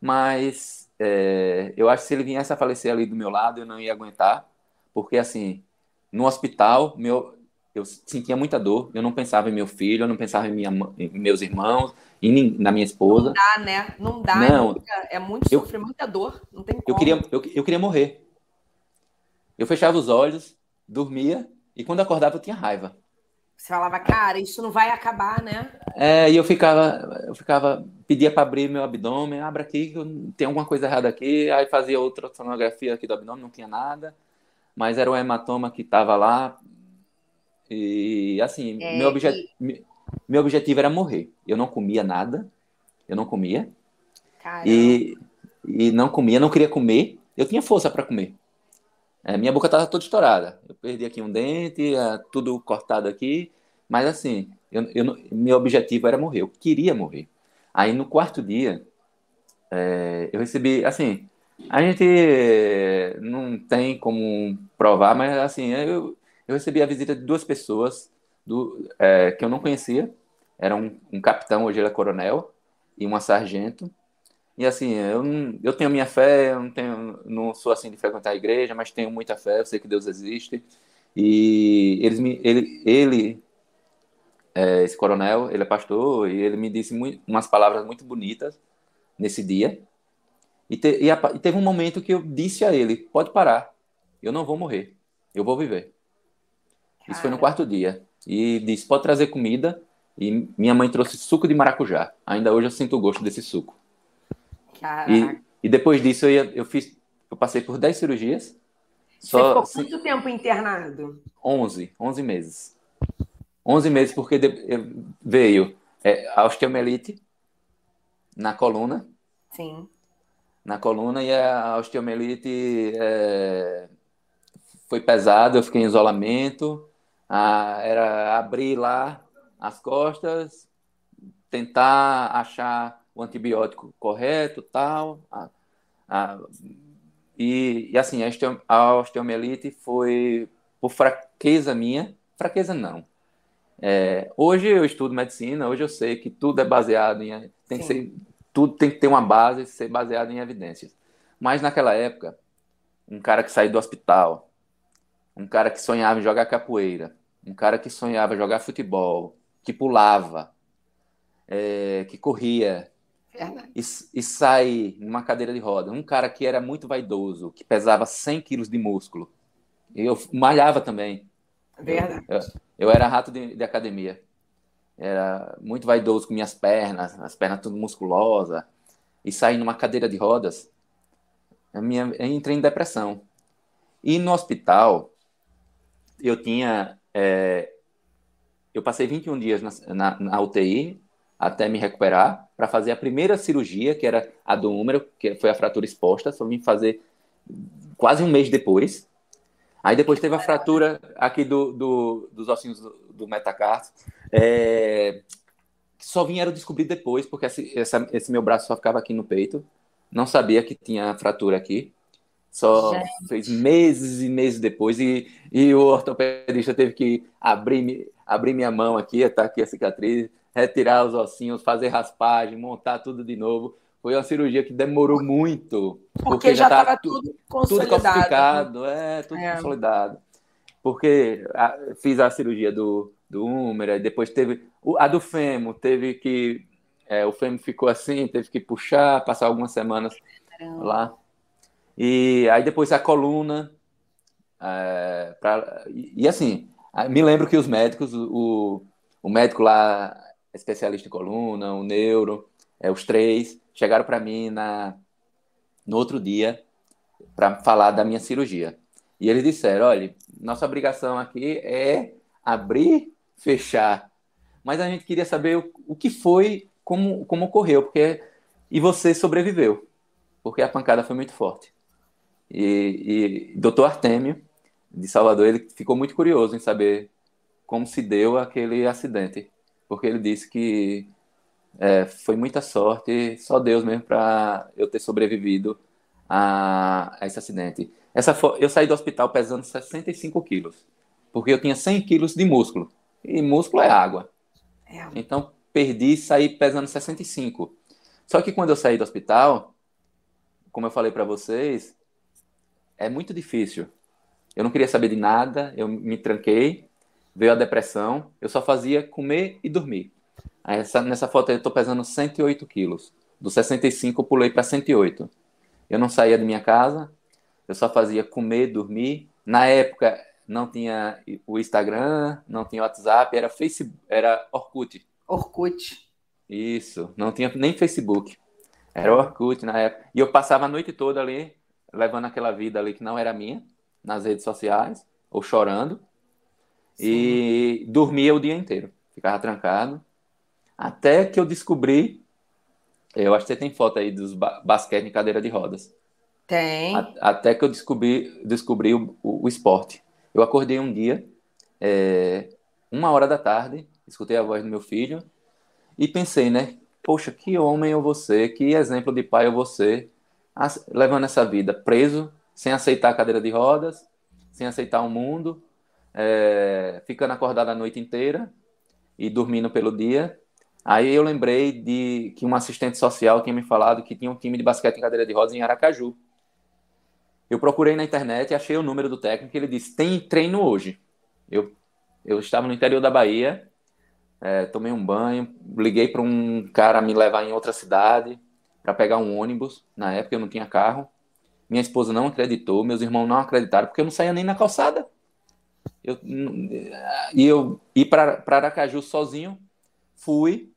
mas é, eu acho que se ele viesse a falecer ali do meu lado, eu não ia aguentar, porque assim, no hospital, meu, eu sentia muita dor, eu não pensava em meu filho, eu não pensava em, minha, em meus irmãos, em, na minha esposa. Não dá, né? Não dá, não, é, muito eu, sofrer, muita dor, não tem como. Eu queria, eu, eu queria morrer. Eu fechava os olhos, dormia, e quando acordava eu tinha raiva. Você falava, cara, isso não vai acabar, né? É, e eu ficava, eu ficava, pedia para abrir meu abdômen, abra aqui, tem alguma coisa errada aqui, aí fazia outra sonografia aqui do abdômen, não tinha nada, mas era um hematoma que estava lá, e assim, é, meu, obje... e... meu objetivo era morrer. Eu não comia nada, eu não comia, e, e não comia, não queria comer, eu tinha força para comer. É, minha boca estava toda estourada. Eu perdi aqui um dente, é, tudo cortado aqui. Mas assim, eu, eu, meu objetivo era morrer. Eu queria morrer. Aí no quarto dia, é, eu recebi, assim, a gente não tem como provar, mas assim, eu, eu recebi a visita de duas pessoas do, é, que eu não conhecia. Era um, um capitão, hoje ele é coronel, e uma sargento. E assim, eu, eu tenho minha fé, eu não, tenho, não sou assim de frequentar a igreja, mas tenho muita fé, eu sei que Deus existe. E eles me, ele, ele é, esse coronel, ele é pastor, e ele me disse muito, umas palavras muito bonitas nesse dia. E, te, e, a, e teve um momento que eu disse a ele: pode parar, eu não vou morrer, eu vou viver. Cara. Isso foi no quarto dia. E disse: pode trazer comida. E minha mãe trouxe suco de maracujá. Ainda hoje eu sinto o gosto desse suco. E, e depois disso eu, eu fiz, eu passei por 10 cirurgias. Só, Você ficou quanto tempo internado? 11, 11 meses. 11 meses porque de, veio é, a osteomielite na coluna. Sim. Na coluna e a osteomielite é, foi pesada, eu fiquei em isolamento. A, era abrir lá as costas, tentar achar o antibiótico correto, tal. A, a, e, e, assim, a osteomielite foi por fraqueza minha, fraqueza não. É, hoje eu estudo medicina, hoje eu sei que tudo é baseado em tem que ser tudo tem que ter uma base, ser baseado em evidências. Mas naquela época, um cara que saiu do hospital, um cara que sonhava em jogar capoeira, um cara que sonhava jogar futebol, que pulava, é, que corria, e, e sai numa cadeira de roda. Um cara que era muito vaidoso, que pesava 100 quilos de músculo. Eu malhava também. Verdade. Eu, eu era rato de, de, academia. era muito vaidoso com minhas pernas, as pernas tudo musculosa, e saí numa cadeira de rodas, a minha, eu entrei em depressão. E no hospital, eu tinha. É, eu passei 21 dias na, na, na UTI até me recuperar para fazer a primeira cirurgia, que era a do úmero, que foi a fratura exposta, só vim fazer quase um mês depois. Aí depois teve a fratura aqui do, do dos ossinhos do, do metacarso, é, que só vieram descobrir depois, porque esse, essa, esse meu braço só ficava aqui no peito. Não sabia que tinha fratura aqui. Só Gente. fez meses e meses depois. E, e o ortopedista teve que abrir, abrir minha mão aqui, tá aqui a cicatriz, retirar os ossinhos, fazer raspagem, montar tudo de novo. Foi uma cirurgia que demorou muito. Porque, porque já estava tudo consolidado. Tudo calcificado, é, tudo é. consolidado. Porque a, fiz a cirurgia do, do húmero, depois teve a do fêmur, teve que. É, o fêmur ficou assim, teve que puxar, passar algumas semanas Caramba. lá. E aí depois a coluna. É, pra, e, e, assim, me lembro que os médicos, o, o médico lá, especialista em coluna, o neuro, é, os três, chegaram para mim na, no outro dia para falar da minha cirurgia. E eles disseram: olha, nossa obrigação aqui é abrir, fechar. Mas a gente queria saber o, o que foi, como, como ocorreu, porque e você sobreviveu, porque a pancada foi muito forte. E, e doutor Artemio, de Salvador, ele ficou muito curioso em saber como se deu aquele acidente, porque ele disse que é, foi muita sorte, só Deus mesmo para eu ter sobrevivido a, a, esse acidente. Essa eu saí do hospital pesando 65 quilos, porque eu tinha 100 quilos de músculo, e músculo é água. É. Então, perdi e saí pesando 65. Só que quando eu saí do hospital, como eu falei para vocês, é muito difícil. Eu não queria saber de nada, eu me tranquei, veio a depressão, eu só fazia comer e dormir. Essa, nessa foto eu estou pesando 108 quilos. Do 65 eu pulei para 108. Eu não saía de minha casa, eu só fazia comer, dormir. Na época não tinha o Instagram, não tinha o WhatsApp, era Facebook, era Orkut. Orkut. Isso, não tinha nem Facebook. Era Orkut na época. E eu passava a noite toda ali, levando aquela vida ali que não era minha, nas redes sociais, ou chorando. Sim. E dormia o dia inteiro. Ficava trancado. Até que eu descobri. Eu acho que você tem foto aí dos ba basquete em cadeira de rodas. Tem. A até que eu descobri, descobri o, o, o esporte. Eu acordei um dia, é, uma hora da tarde, escutei a voz do meu filho e pensei, né? Poxa, que homem eu vou ser, que exemplo de pai eu vou ser, levando essa vida preso, sem aceitar a cadeira de rodas, sem aceitar o mundo, é, ficando acordado a noite inteira e dormindo pelo dia. Aí eu lembrei de que uma assistente social tinha me falado que tinha um time de basquete em cadeira de rodas em Aracaju. Eu procurei na internet e achei o número do técnico. Ele disse: tem treino hoje. Eu, eu estava no interior da Bahia, é, tomei um banho, liguei para um cara me levar em outra cidade para pegar um ônibus. Na época eu não tinha carro. Minha esposa não acreditou, meus irmãos não acreditaram, porque eu não saía nem na calçada. Eu, e eu ir para Aracaju sozinho, fui,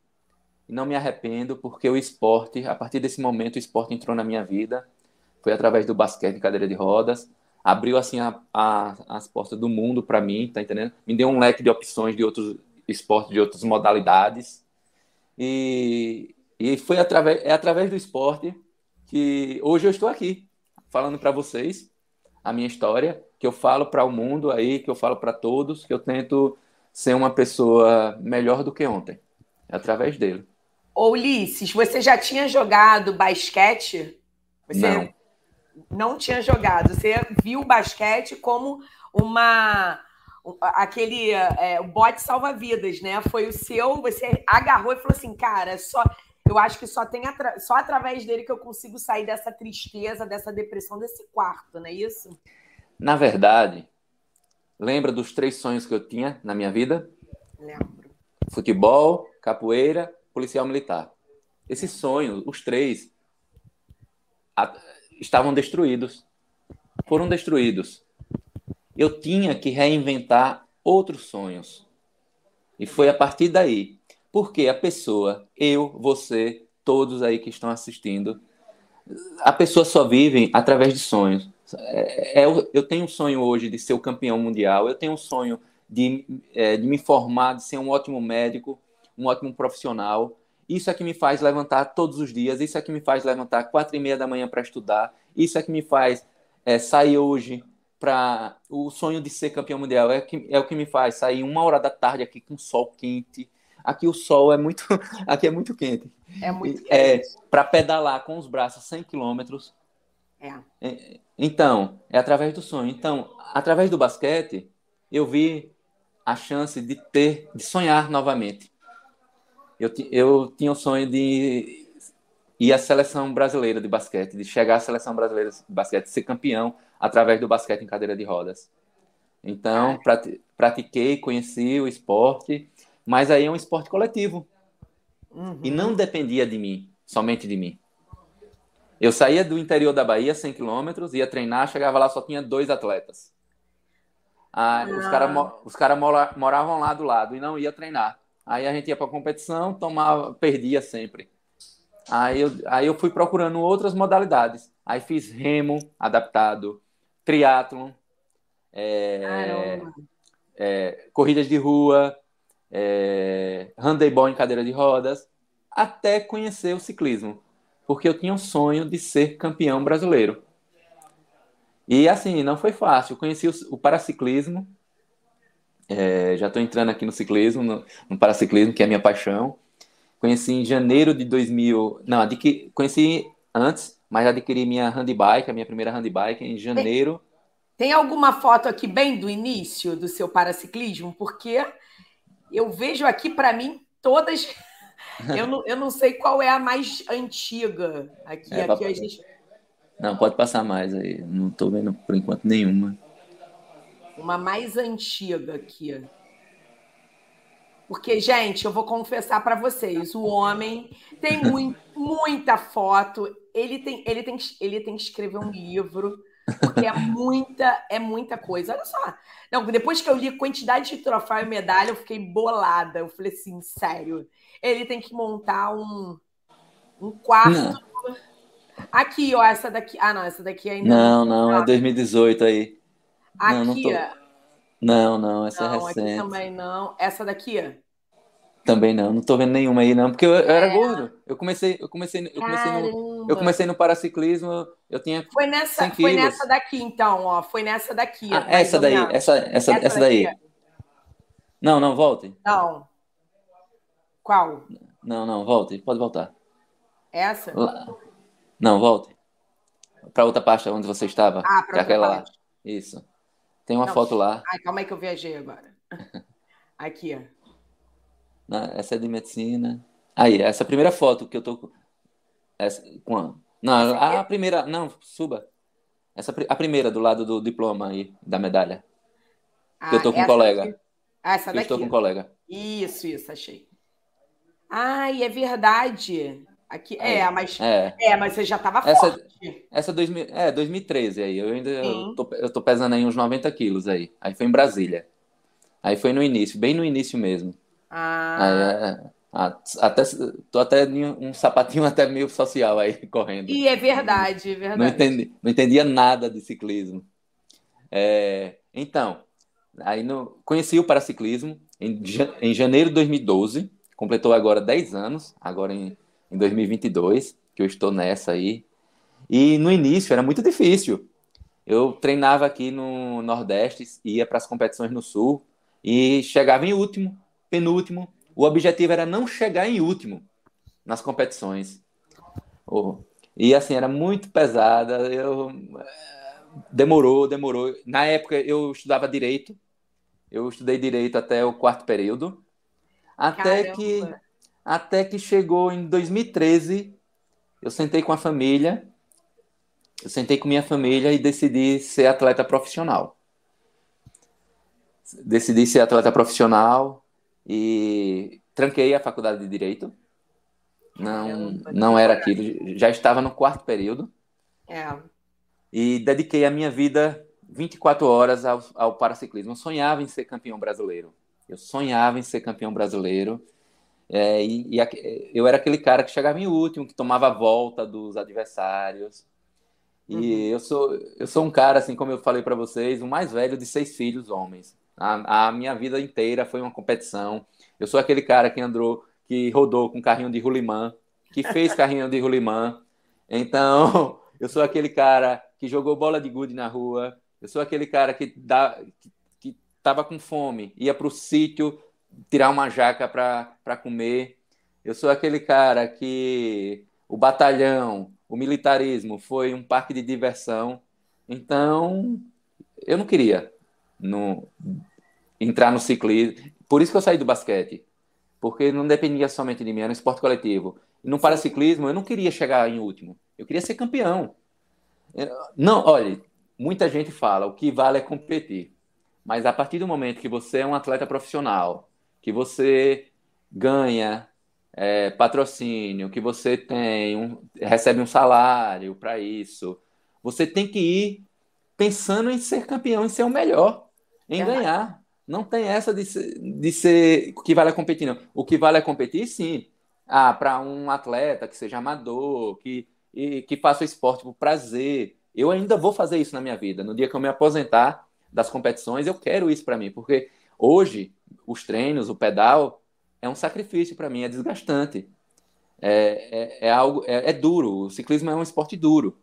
e não me arrependo, porque o esporte, a partir desse momento, o esporte entrou na minha vida. Foi através do basquete em cadeira de rodas. Abriu, assim, a, a, as portas do mundo para mim, tá entendendo? Me deu um leque de opções de outros esportes, de outras modalidades. E, e foi através, é através do esporte que hoje eu estou aqui, falando para vocês a minha história, que eu falo para o mundo aí, que eu falo para todos, que eu tento ser uma pessoa melhor do que ontem. É através dele. Ô, Ulisses, você já tinha jogado basquete? Você não. não tinha jogado. Você viu o basquete como uma aquele é, bote salva-vidas, né? Foi o seu, você agarrou e falou assim, cara, só eu acho que só tem atra... só através dele que eu consigo sair dessa tristeza, dessa depressão, desse quarto, não é isso? Na verdade, lembra dos três sonhos que eu tinha na minha vida? Lembro. Futebol, capoeira, policial militar. Esses sonhos, os três, estavam destruídos. Foram destruídos. Eu tinha que reinventar outros sonhos. E foi a partir daí. Porque a pessoa, eu, você, todos aí que estão assistindo, a pessoa só vive através de sonhos. É, é, eu tenho um sonho hoje de ser o campeão mundial, eu tenho um sonho de, é, de me formar, de ser um ótimo médico, um ótimo profissional. Isso é que me faz levantar todos os dias, isso é que me faz levantar quatro e meia da manhã para estudar, isso é que me faz é, sair hoje para o sonho de ser campeão mundial, é, que, é o que me faz sair uma hora da tarde aqui com sol quente. Aqui o sol é muito, aqui é muito quente. É muito é, quente. É, para pedalar com os braços 100 quilômetros. É. é. Então, é através do sonho. Então, através do basquete, eu vi a chance de ter, de sonhar novamente. Eu, eu tinha o sonho de ir à seleção brasileira de basquete, de chegar à seleção brasileira de basquete, ser campeão através do basquete em cadeira de rodas. Então, pratiquei, conheci o esporte, mas aí é um esporte coletivo. Uhum. E não dependia de mim, somente de mim. Eu saía do interior da Bahia, 100 quilômetros, ia treinar, chegava lá, só tinha dois atletas. Ah, ah. Os caras os cara moravam lá do lado e não ia treinar. Aí a gente ia para competição, tomava, perdia sempre. Aí eu, aí eu fui procurando outras modalidades. Aí fiz remo adaptado, triatlon, é, é, corridas de rua, é, handebol em cadeira de rodas, até conhecer o ciclismo, porque eu tinha um sonho de ser campeão brasileiro. E assim, não foi fácil. Eu conheci o, o paraciclismo, é, já estou entrando aqui no ciclismo, no, no, paraciclismo, que é a minha paixão. Conheci em janeiro de 2000, não, adqui, conheci antes, mas adquiri minha handbike, a minha primeira handbike em janeiro. Tem, tem alguma foto aqui bem do início do seu paraciclismo? Porque eu vejo aqui para mim todas eu não, eu não sei qual é a mais antiga. Aqui, é, aqui a gente. Não, pode passar mais aí. Não estou vendo por enquanto nenhuma. Uma mais antiga aqui. Porque, gente, eu vou confessar para vocês, o homem tem muito, muita foto, ele tem, ele, tem, ele tem que escrever um livro, porque é muita, é muita coisa. Olha só. Não, depois que eu li a quantidade de troféu e medalha, eu fiquei bolada. Eu falei assim, sério. Ele tem que montar um, um quarto. Não. Aqui, ó, essa daqui. Ah, não, essa daqui ainda. Não, não, não é 2018 aí. Aqui, não, não, tô... não, não, essa não, é recente. Aqui também não. Essa daqui, Também não, não tô vendo nenhuma aí não, porque eu, eu era é. gordo. Eu comecei, eu comecei, eu comecei no, eu comecei no paraciclismo, eu tinha Foi nessa, foi nessa daqui então, ó, foi nessa daqui. Ah, essa daí, essa, essa, essa, essa daí. Não, não, volte. Não. Qual? Não, não, volte. Pode voltar. Essa? Lá. Não, volte. Para outra parte onde você estava. Ah, para é aquela parte. lá. Isso. Tem uma não. foto lá. Ai, calma aí que eu viajei agora. Aqui, ó. Não, essa é de medicina. Aí, essa primeira foto que eu tô. Essa, com Não, a, a primeira. Não, suba. Essa, a primeira do lado do diploma aí, da medalha. Ah, que eu tô com um colega. Aqui. Ah, essa daqui. Eu estou com um colega. Isso, isso, achei. Ai, é verdade. Aqui, é, mas, é. é mas você já estava forte. Essa 2000, é 2013 aí. Eu ainda eu tô, eu tô pesando aí uns 90 quilos aí. Aí foi em Brasília. Aí foi no início, bem no início mesmo. Ah. Aí, é, até, tô até um sapatinho até meio social aí correndo. E é verdade, é verdade. Não, entendi, não entendia nada de ciclismo. É, então, aí no, conheci o paraciclismo em, em janeiro de 2012 completou agora 10 anos, agora em, em 2022, que eu estou nessa aí. E no início era muito difícil. Eu treinava aqui no Nordeste, ia para as competições no Sul e chegava em último, penúltimo. O objetivo era não chegar em último nas competições. Oh. E assim, era muito pesada. Eu... Demorou, demorou. Na época eu estudava direito. Eu estudei direito até o quarto período. Até que, até que chegou em 2013, eu sentei com a família, eu sentei com minha família e decidi ser atleta profissional. Decidi ser atleta profissional e tranquei a faculdade de Direito. Não, não era aquilo, já estava no quarto período. É. E dediquei a minha vida 24 horas ao, ao paraciclismo. Eu sonhava em ser campeão brasileiro. Eu sonhava em ser campeão brasileiro É, e, e, eu era aquele cara que chegava em último, que tomava a volta dos adversários. E uhum. eu sou eu sou um cara, assim como eu falei para vocês, o mais velho de seis filhos homens. A, a, minha vida inteira foi uma competição. Eu sou aquele cara que andou, que rodou com carrinho de rolimã, que fez carrinho de rolimã. Então, eu sou aquele cara que jogou bola de gude na rua. Eu sou aquele cara que dá, que, que tava com fome, ia para o sítio tirar uma jaca para comer. Eu sou aquele cara que o batalhão, o militarismo foi um parque de diversão. Então, eu não queria no, entrar no ciclismo. Por isso que eu saí do basquete. Porque não dependia somente de mim, era um esporte coletivo. No paraciclismo, eu não queria chegar em último. Eu queria ser campeão. Não, olha, muita gente fala, o que vale é competir. Mas a partir do momento que você é um atleta profissional, que você ganha é, patrocínio, que você tem um, recebe um salário para isso, você tem que ir pensando em ser campeão, em ser o melhor, em é. ganhar. Não tem essa de ser, de ser o que vale a competir, não. O que vale a competir, sim. Ah, para um atleta que seja amador, que, e, que faça o esporte por prazer. Eu ainda vou fazer isso na minha vida. No dia que eu me aposentar das competições, eu quero isso para mim, porque hoje os treinos, o pedal, é um sacrifício para mim, é desgastante. É, é, é algo, é, é, duro. O ciclismo é um esporte duro.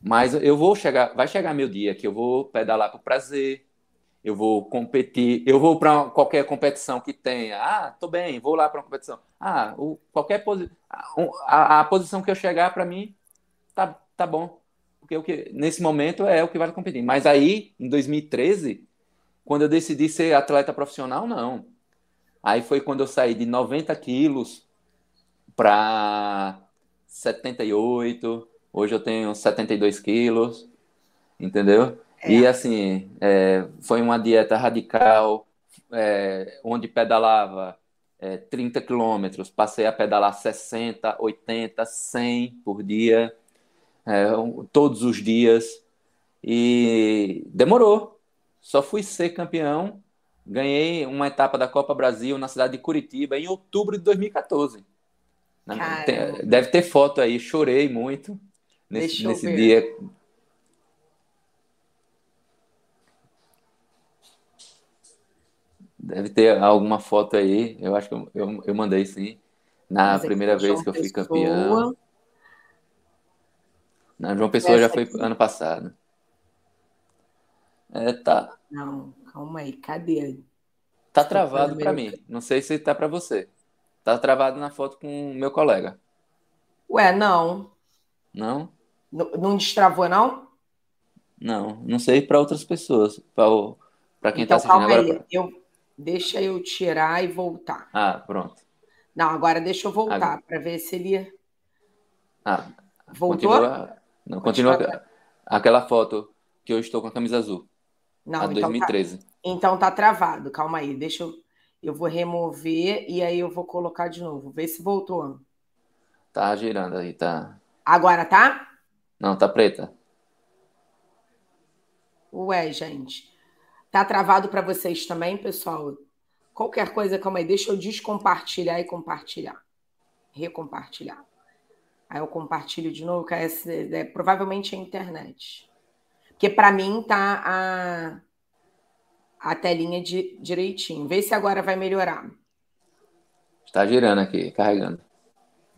Mas eu vou chegar, vai chegar meu dia que eu vou pedalar por prazer, eu vou competir, eu vou para qualquer competição que tenha. Ah, tô bem, vou lá para uma competição. Ah, o, qualquer posição, a, a, posição que eu chegar para mim tá, tá bom, porque o que nesse momento é o que vale competir. Mas aí, em 2013, quando eu decidi ser atleta profissional, não. Aí foi quando eu saí de 90 quilos para 78. Hoje eu tenho 72 quilos, entendeu? É. E assim, é, foi uma dieta radical, é, onde pedalava é, 30 quilômetros, passei a pedalar 60, 80, 100 por dia, é, todos os dias. E demorou, só fui ser campeão, ganhei uma etapa da Copa Brasil na cidade de Curitiba em outubro de 2014. Tem, deve ter foto aí, chorei muito nesse, nesse dia. Deve ter alguma foto aí, eu acho que eu, eu, eu mandei sim, na primeira vez que eu fui campeão. Na João Pessoa já foi ano passado. É, tá. Não, calma aí, cadê? Tá travado para mim. Não sei se tá para você. Tá travado na foto com o meu colega. Ué, não. Não? N não destravou, não? Não, não sei para outras pessoas. Para quem tá então, tá assistindo calma agora. Aí. Eu, deixa eu tirar e voltar. Ah, pronto. Não, agora deixa eu voltar para ver se ele. Ah, voltou? Continua... Não, continua, continua aquela foto que eu estou com a camisa azul. Não, a 2013. Então tá, então tá travado. Calma aí, deixa eu. Eu vou remover e aí eu vou colocar de novo. Vê se voltou. Tá girando aí, tá. Agora tá? Não, tá preta. Ué, gente. Tá travado para vocês também, pessoal? Qualquer coisa, calma aí, deixa eu descompartilhar e compartilhar. Recompartilhar. Aí eu compartilho de novo, que é, é provavelmente a internet. Porque para mim tá a, a telinha de, direitinho. Vê se agora vai melhorar. Está girando aqui, carregando.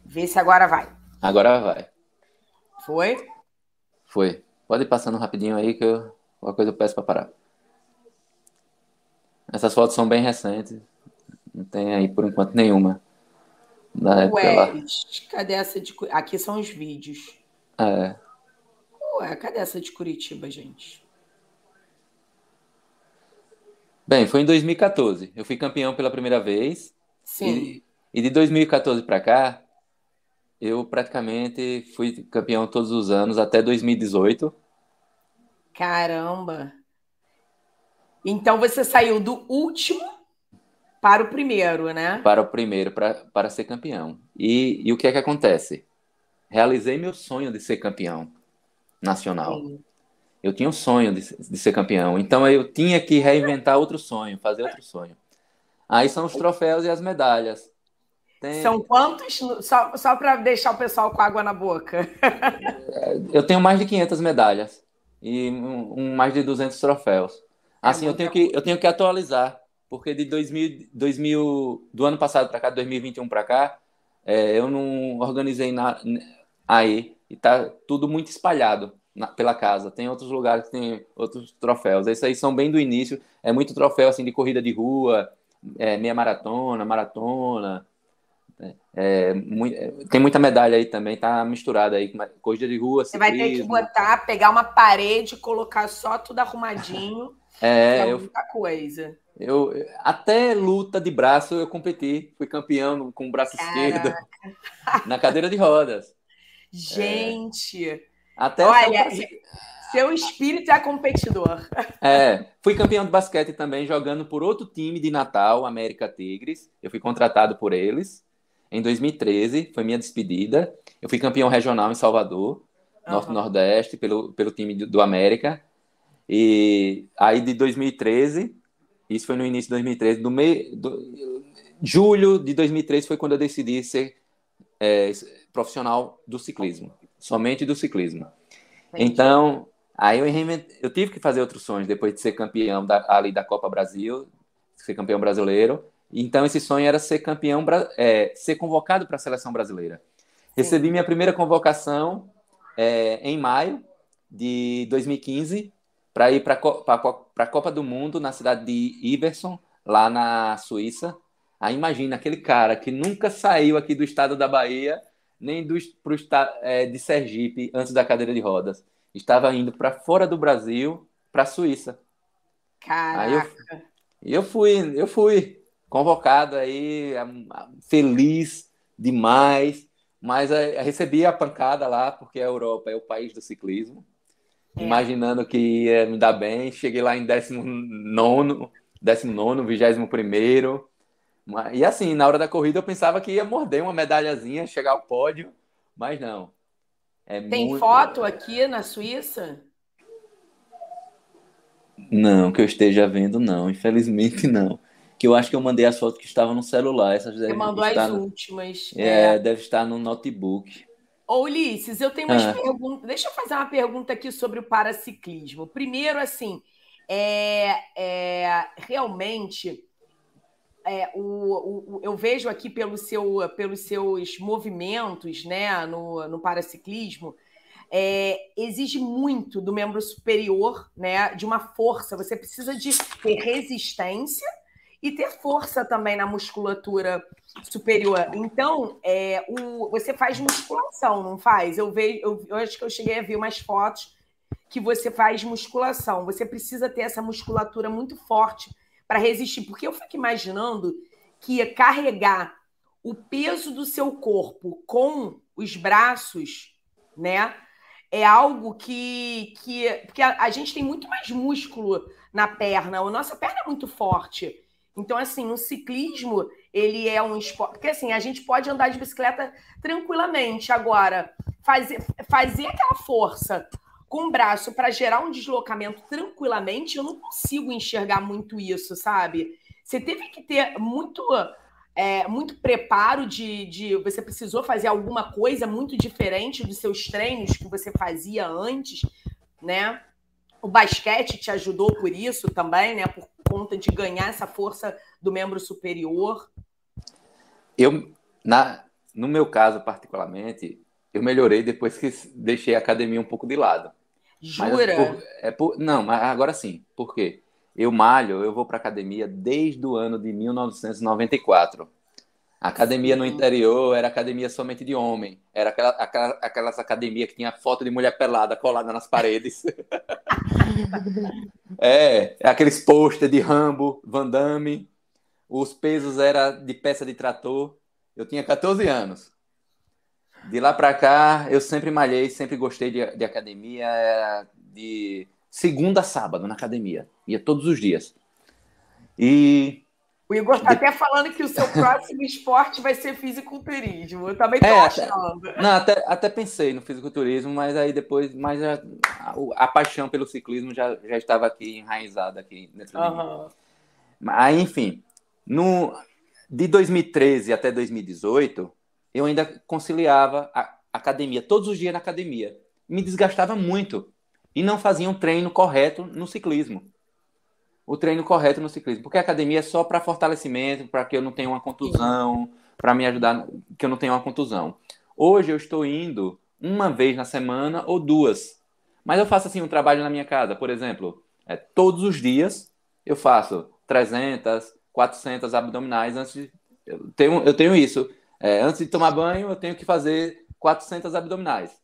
Vê se agora vai. Agora vai. Foi? Foi. Pode ir passando rapidinho aí que eu, qualquer coisa eu peço para parar. Essas fotos são bem recentes. Não tem aí por enquanto nenhuma. Da Ué, lá. cadê essa de. Aqui são os vídeos. É. Ué, cadê essa de Curitiba, gente? Bem, foi em 2014. Eu fui campeão pela primeira vez. Sim. E, e de 2014 para cá, eu praticamente fui campeão todos os anos até 2018. Caramba! Então você saiu do último para o primeiro, né? Para o primeiro, para, para ser campeão. E, e o que é que acontece? Realizei meu sonho de ser campeão nacional. Sim. Eu tinha um sonho de, de, ser campeão, então eu tinha que reinventar outro sonho, fazer outro sonho. Aí são os troféus e as medalhas. Tem... São quantos? Só, só para deixar o pessoal com água na boca. eu tenho mais de 500 medalhas e um, um mais de 200 troféus. É assim, é eu, tenho que, eu tenho que atualizar, porque de 2000, 2000 do ano passado para cá, 2021 para cá, é, eu não organizei na, aí e tá tudo muito espalhado na, pela casa. Tem outros lugares que tem outros troféus. Esses aí são bem do início. É muito troféu assim de corrida de rua, é, meia maratona, maratona. É, muito, é, tem muita medalha aí também, tá misturada aí, corrida de rua. Você vai ter que botar, pegar uma parede, colocar só tudo arrumadinho. É, é eu, muita coisa. Eu, até luta de braço eu competi, fui campeão com o braço Caraca. esquerdo na cadeira de rodas. Gente, é, até olha, seu espírito é competidor. É, fui campeão de basquete também jogando por outro time de Natal, América Tigres. Eu fui contratado por eles em 2013, foi minha despedida. Eu fui campeão regional em Salvador, uhum. Norte Nordeste, pelo, pelo time do América. E aí de 2013, isso foi no início de 2013, do meio, do, julho de 2013 foi quando eu decidi ser é, profissional do ciclismo, somente do ciclismo. Entendi. Então, aí eu, eu tive que fazer outros sonhos depois de ser campeão da, ali da Copa Brasil, ser campeão brasileiro. Então, esse sonho era ser campeão, é, ser convocado para a seleção brasileira. Recebi minha primeira convocação é, em maio de 2015 para ir para a Copa do Mundo na cidade de Iverson, lá na Suíça. Aí imagina aquele cara que nunca saiu aqui do estado da Bahia, nem do pro é, de Sergipe antes da cadeira de rodas. Estava indo para fora do Brasil, para a Suíça. Caraca. Aí eu, eu fui, eu fui convocado aí, feliz demais, mas é, recebi a pancada lá porque a Europa é o país do ciclismo. É. imaginando que ia me dar bem. Cheguei lá em 19, 19, 21. E assim, na hora da corrida eu pensava que ia morder uma medalhazinha, chegar ao pódio, mas não. É Tem muito... foto aqui na Suíça? Não, que eu esteja vendo, não. Infelizmente, não. Que eu acho que eu mandei as fotos que estavam no celular. Essas Você mandou as no... últimas. É, é, deve estar no notebook. Ô, Ulisses, eu tenho umas ah. perguntas. Deixa eu fazer uma pergunta aqui sobre o paraciclismo. Primeiro, assim, é, é realmente é, o, o, eu vejo aqui pelo seu, pelos seus movimentos né, no, no paraciclismo, é, exige muito do membro superior, né, de uma força. Você precisa de ter resistência e ter força também na musculatura superior. Então, é, o, você faz musculação, não faz? Eu vejo, eu, eu acho que eu cheguei a ver umas fotos que você faz musculação. Você precisa ter essa musculatura muito forte para resistir, porque eu fico imaginando que carregar o peso do seu corpo com os braços, né? É algo que, que porque a, a gente tem muito mais músculo na perna, a nossa perna é muito forte. Então, assim, o ciclismo, ele é um esporte. Porque, assim, a gente pode andar de bicicleta tranquilamente. Agora, fazer, fazer aquela força com o braço para gerar um deslocamento tranquilamente, eu não consigo enxergar muito isso, sabe? Você teve que ter muito. É, muito preparo de, de. Você precisou fazer alguma coisa muito diferente dos seus treinos que você fazia antes, né? O basquete te ajudou por isso também, né? Por conta de ganhar essa força do membro superior? Eu, na, no meu caso particularmente, eu melhorei depois que deixei a academia um pouco de lado. Jura? Por, é por, não, mas agora sim. Por quê? Eu malho, eu vou para academia desde o ano de 1994. A academia no interior era academia somente de homem. Era aquela, aquela, aquelas academias que tinha foto de mulher pelada colada nas paredes. é, aqueles pôster de Rambo, Van Damme. Os pesos eram de peça de trator. Eu tinha 14 anos. De lá para cá, eu sempre malhei, sempre gostei de, de academia. de segunda a sábado na academia. Ia todos os dias. E o Igor está até falando que o seu próximo esporte vai ser fisiculturismo. Eu também estou é, achando. Até, não, até, até pensei no fisiculturismo, mas aí depois, mas a, a, a, paixão pelo ciclismo já, já estava aqui enraizada aqui dentro uhum. de. Aí, enfim, no, De 2013 até 2018, eu ainda conciliava a academia, todos os dias na academia. Me desgastava muito e não fazia um treino correto no ciclismo. O treino correto no ciclismo, porque a academia é só para fortalecimento, para que eu não tenha uma contusão, para me ajudar que eu não tenha uma contusão. Hoje eu estou indo uma vez na semana ou duas. Mas eu faço assim um trabalho na minha casa, por exemplo, é, todos os dias eu faço 300, 400 abdominais antes de, eu tenho eu tenho isso. É, antes de tomar banho, eu tenho que fazer 400 abdominais.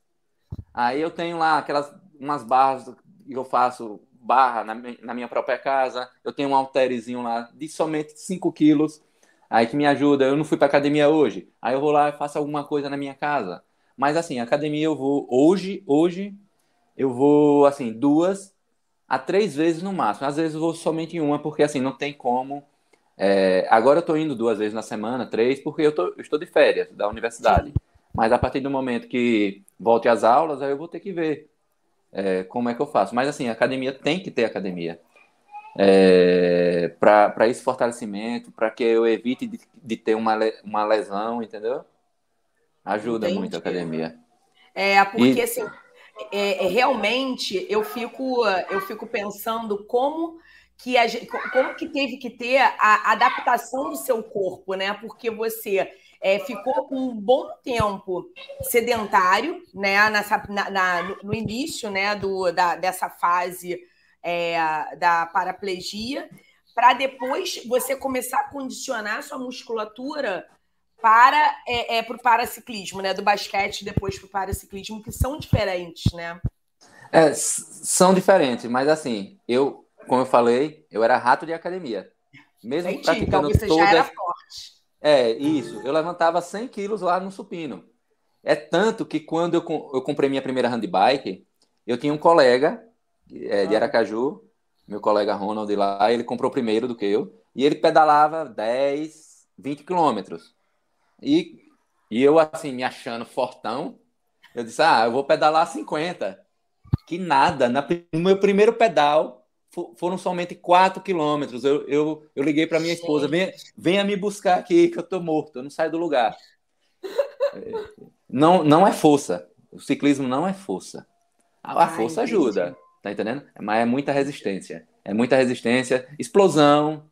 Aí eu tenho lá aquelas umas barras que eu faço barra na, na minha própria casa. Eu tenho um halterzinho lá de somente 5 quilos, aí que me ajuda. Eu não fui para academia hoje, aí eu vou lá e faço alguma coisa na minha casa. Mas assim, academia eu vou hoje, hoje eu vou assim duas a três vezes no máximo. Às vezes eu vou somente em uma porque assim não tem como. É, agora eu estou indo duas vezes na semana, três, porque eu, tô, eu estou de férias da universidade. Sim. Mas a partir do momento que volte às aulas, aí eu vou ter que ver é, como é que eu faço. Mas assim, a academia tem que ter academia. É, para esse fortalecimento, para que eu evite de, de, ter uma, uma lesão, entendeu? Ajuda Entendi. muito a academia. É, porque e... assim, é, é, realmente eu fico, eu fico pensando como que, a, como que teve que ter a adaptação do seu corpo, né? Porque você é, ficou um bom tempo sedentário, né, nessa, na, na, no início né, do, da, dessa fase é, da paraplegia, para depois você começar a condicionar sua musculatura para é, é, para o paraciclismo, né? Do basquete depois para o paraciclismo, que são diferentes, né? É, são diferentes, mas assim, eu, como eu falei, eu era rato de academia. Mesmo Entendi, praticando então você toda... já era forte. É, isso. Eu levantava 100 quilos lá no supino. É tanto que quando eu, eu comprei minha primeira handbike, eu tinha um colega é, de ah. Aracaju, meu colega Ronald lá, ele comprou primeiro do que eu, e ele pedalava 10, 20 quilômetros. E, e eu, assim, me achando fortão, eu disse, ah, eu vou pedalar 50. Que nada, na, no meu primeiro pedal, foram somente 4 quilômetros. Eu, eu, eu liguei para minha esposa: venha, venha me buscar aqui, que eu estou morto, eu não saio do lugar. Não, não é força. O ciclismo não é força. A, a força entendi. ajuda, tá entendendo? Mas é muita resistência. É muita resistência, explosão.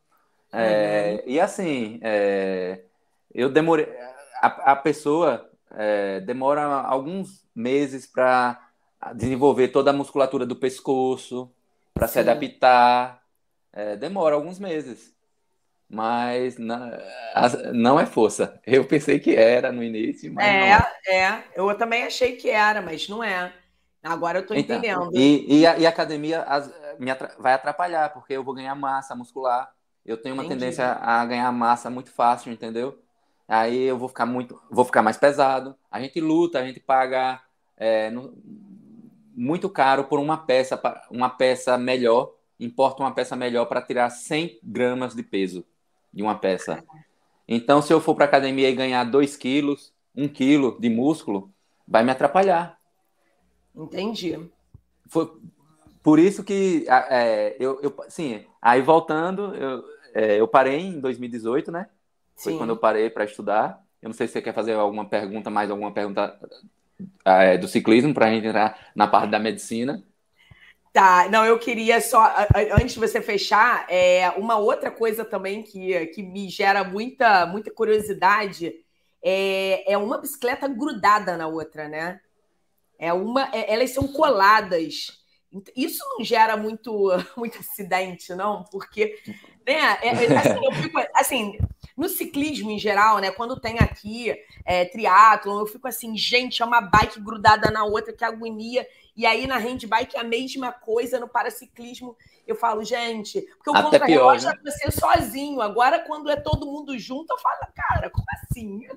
É, e assim, é, eu demorei. A, a pessoa é, demora alguns meses para desenvolver toda a musculatura do pescoço, para se adaptar. É, demora alguns meses. Mas não, não é força. Eu pensei que era no início, mas. É, é, é. Eu também achei que era, mas não é. Agora eu estou então, entendendo. E, e, a, e a academia as, me atra vai atrapalhar, porque eu vou ganhar massa muscular. Eu tenho uma Entendi. tendência a ganhar massa muito fácil, entendeu? Aí eu vou ficar muito, vou ficar mais pesado. A gente luta, a gente paga é, no, muito caro por uma peça, uma peça melhor, importa uma peça melhor para tirar 100 gramas de peso de uma peça. Então, se eu for para academia e ganhar 2 quilos, 1 quilo de músculo, vai me atrapalhar. Entendi. Foi por isso que é, eu, eu, sim, aí voltando, eu, é, eu parei em 2018, né? Foi sim. quando eu parei para estudar. Eu não sei se você quer fazer alguma pergunta, mais alguma pergunta é, do ciclismo para a gente entrar na parte da medicina. Tá, não, eu queria só, antes de você fechar, é, uma outra coisa também que, que me gera muita, muita curiosidade é, é uma bicicleta grudada na outra, né? É uma, é, elas são coladas. Isso não gera muito, muito acidente, não? Porque, né? É, é assim, eu fico, assim, no ciclismo em geral, né? Quando tem aqui é, triatlon, eu fico assim, gente, é uma bike grudada na outra, que agonia. E aí na handbike é a mesma coisa, no paraciclismo eu falo, gente, porque o contra-relógio né? você sozinho. Agora, quando é todo mundo junto, eu falo, cara, como assim?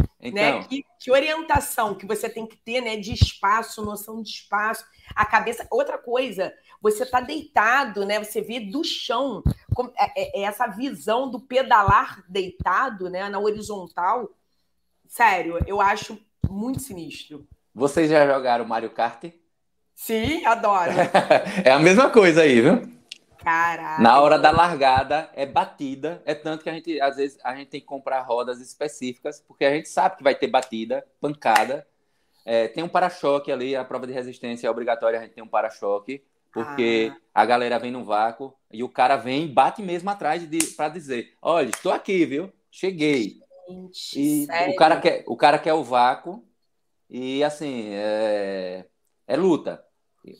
Né? Então... Né? Que, que, orientação que você tem que ter, né? De espaço, noção de espaço, a cabeça. Outra coisa, você está deitado, né? Você vê do chão é, é, é essa visão do pedalar deitado, né? Na horizontal. Sério, eu acho muito sinistro. Vocês já jogaram Mario Kart? Sim, adoro. é a mesma coisa aí, viu? Na hora da largada é batida, é tanto que a gente às vezes a gente tem que comprar rodas específicas, porque a gente sabe que vai ter batida, pancada. É, tem um para-choque ali, a prova de resistência é obrigatória, a gente tem um para-choque, porque ah. a galera vem no vácuo e o cara vem e bate mesmo atrás para dizer: olha, estou aqui, viu? Cheguei. Gente, e o cara, quer, o cara quer o vácuo e assim, é, é luta.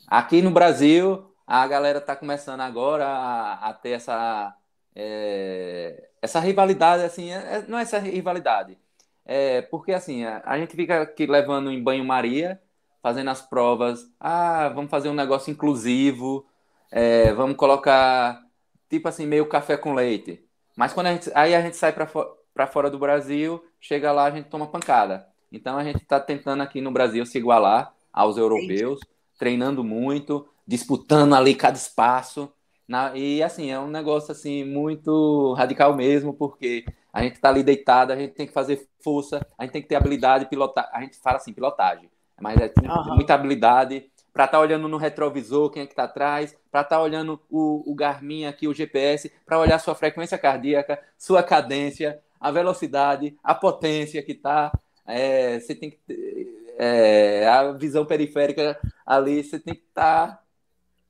Aqui no Brasil, a galera está começando agora a, a ter essa, é, essa rivalidade, assim, é, é, não é essa rivalidade, é porque assim, a, a, gente fica aqui levando em banho-maria, fazendo as provas, ah, vamos fazer um negócio inclusivo, é, vamos colocar, tipo assim, meio café com leite. Mas quando a gente, aí a gente sai para fo fora do Brasil, chega lá, a gente toma pancada. Então a gente está tentando aqui no Brasil se igualar aos europeus, treinando muito, disputando ali cada espaço. Na, e assim, é um negócio assim muito radical mesmo, porque a gente está ali deitado, a gente tem que fazer força, a gente tem que ter habilidade, pilotar. A gente fala assim, pilotagem, mas é uhum. muita habilidade para estar tá olhando no retrovisor quem é que está atrás, para estar tá olhando o, o Garmin aqui, o GPS, para olhar sua frequência cardíaca, sua cadência, a velocidade, a potência que está. É, você tem que ter, é, a visão periférica ali, você tem que estar tá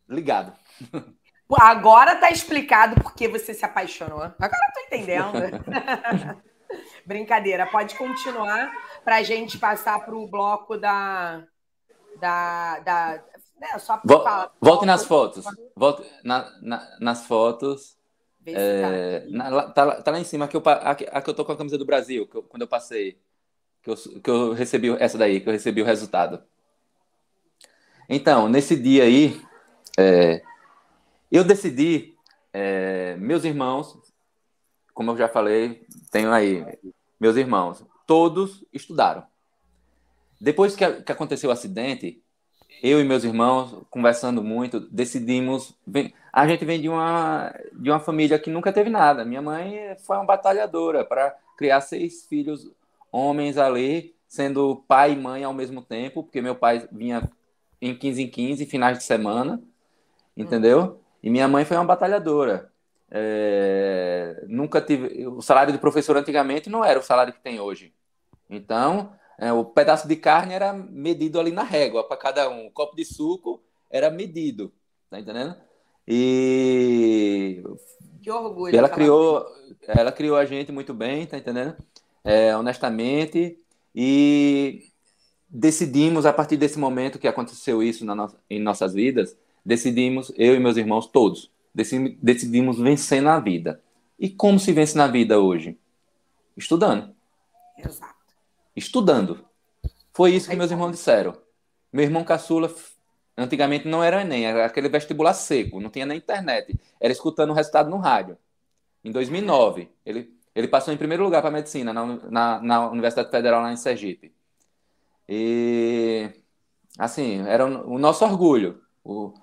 ligado. Agora tá explicado porque você se apaixonou. Agora eu tô entendendo. Brincadeira, pode continuar para a gente passar para o bloco da. da, da né, só Vol, falar, volte nas fotos. Volte na, na, nas fotos. É, tá. Na, tá, tá, lá em cima, aqui eu, aqui, aqui eu tô com a camisa do Brasil, eu, quando eu passei. Que eu, que eu recebi essa daí, que eu recebi o resultado. Então, nesse dia aí, é, eu decidi, é, meus irmãos, como eu já falei, tenho aí meus irmãos, todos estudaram. Depois que, que aconteceu o acidente, eu e meus irmãos, conversando muito, decidimos. A gente vem de uma, de uma família que nunca teve nada. Minha mãe foi uma batalhadora para criar seis filhos homens ali, sendo pai e mãe ao mesmo tempo, porque meu pai vinha em 15 em 15, finais de semana entendeu? E minha mãe foi uma batalhadora. É, nunca tive. O salário de professor antigamente não era o salário que tem hoje. Então, é, o pedaço de carne era medido ali na régua para cada um. O copo de suco era medido, tá entendendo? E que orgulho. Ela criou, ela criou a gente muito bem, tá entendendo? É, honestamente e decidimos a partir desse momento que aconteceu isso na em nossas vidas decidimos, eu e meus irmãos todos, decidimos vencer na vida. E como se vence na vida hoje? Estudando. Exato. Estudando. Foi isso que meus irmãos disseram. Meu irmão caçula, antigamente não era Enem, era aquele vestibular seco, não tinha nem internet. Era escutando o resultado no rádio. Em 2009, ele, ele passou em primeiro lugar para medicina na, na, na Universidade Federal lá em Sergipe. E, assim, era o, o nosso orgulho. O,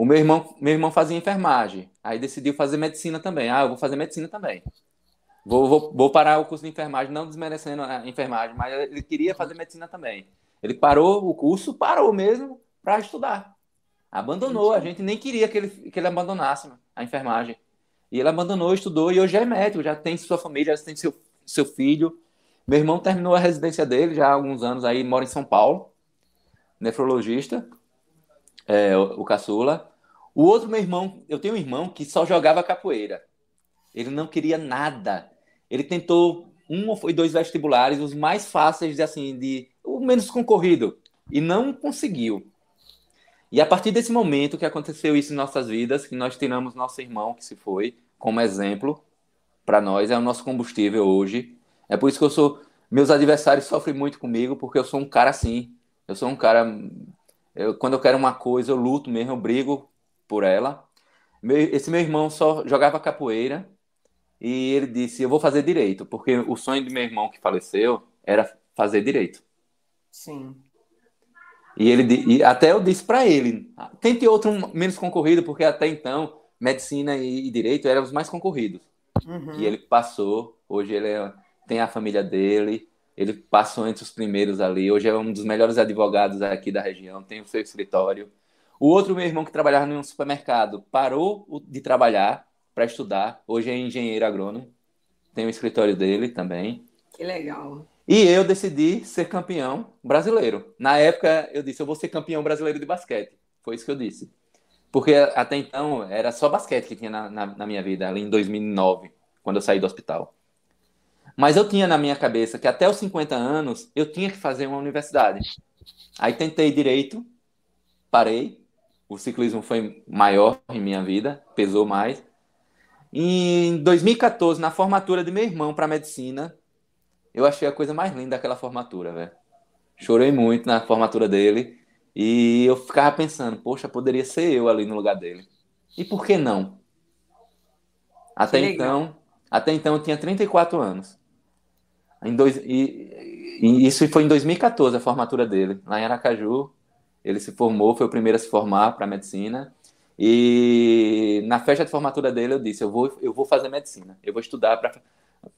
o meu irmão, meu irmão fazia enfermagem, aí decidiu fazer medicina também. Ah, eu vou fazer medicina também. Vou, vou, vou parar o curso de enfermagem, não desmerecendo a enfermagem, mas ele queria fazer medicina também. Ele parou o curso, parou mesmo para estudar. Abandonou, a gente nem queria que ele, que ele abandonasse a enfermagem. E ele abandonou, estudou e hoje é médico, já tem sua família, já tem seu, seu filho. Meu irmão terminou a residência dele já há alguns anos aí, mora em São Paulo, nefrologista, é, o, o caçula. O outro meu irmão, eu tenho um irmão que só jogava capoeira. Ele não queria nada. Ele tentou um ou dois vestibulares, os mais fáceis de assim, de o menos concorrido, e não conseguiu. E a partir desse momento que aconteceu isso em nossas vidas, que nós tiramos nosso irmão que se foi como exemplo para nós, é o nosso combustível hoje. É por isso que eu sou meus adversários sofrem muito comigo, porque eu sou um cara assim. Eu sou um cara eu, quando eu quero uma coisa, eu luto mesmo, eu brigo por ela. esse meu irmão só jogava capoeira e ele disse: Eu vou fazer direito, porque o sonho do meu irmão que faleceu era fazer direito. Sim. E ele e até eu disse para ele: tente outro menos concorrido, porque até então medicina e, e direito eram os mais concorridos. Uhum. E ele passou. Hoje ele é, tem a família dele. Ele passou entre os primeiros ali. Hoje é um dos melhores advogados aqui da região. Tem o seu escritório. O outro meu irmão que trabalhava num supermercado parou de trabalhar para estudar. Hoje é engenheiro agrônomo. Tem o escritório dele também. Que legal. E eu decidi ser campeão brasileiro. Na época, eu disse: eu vou ser campeão brasileiro de basquete. Foi isso que eu disse. Porque até então era só basquete que tinha na, na, na minha vida, ali em 2009, quando eu saí do hospital. Mas eu tinha na minha cabeça que até os 50 anos eu tinha que fazer uma universidade. Aí tentei direito, parei. O ciclismo foi maior em minha vida, pesou mais. Em 2014, na formatura de meu irmão para medicina, eu achei a coisa mais linda daquela formatura, velho. Chorei muito na formatura dele e eu ficava pensando, poxa, poderia ser eu ali no lugar dele. E por que não? Até então, até então eu tinha 34 anos. Em dois, e, e, isso foi em 2014 a formatura dele, lá em Aracaju. Ele se formou, foi o primeiro a se formar para medicina. E na festa de formatura dele eu disse, eu vou, eu vou fazer medicina, eu vou estudar para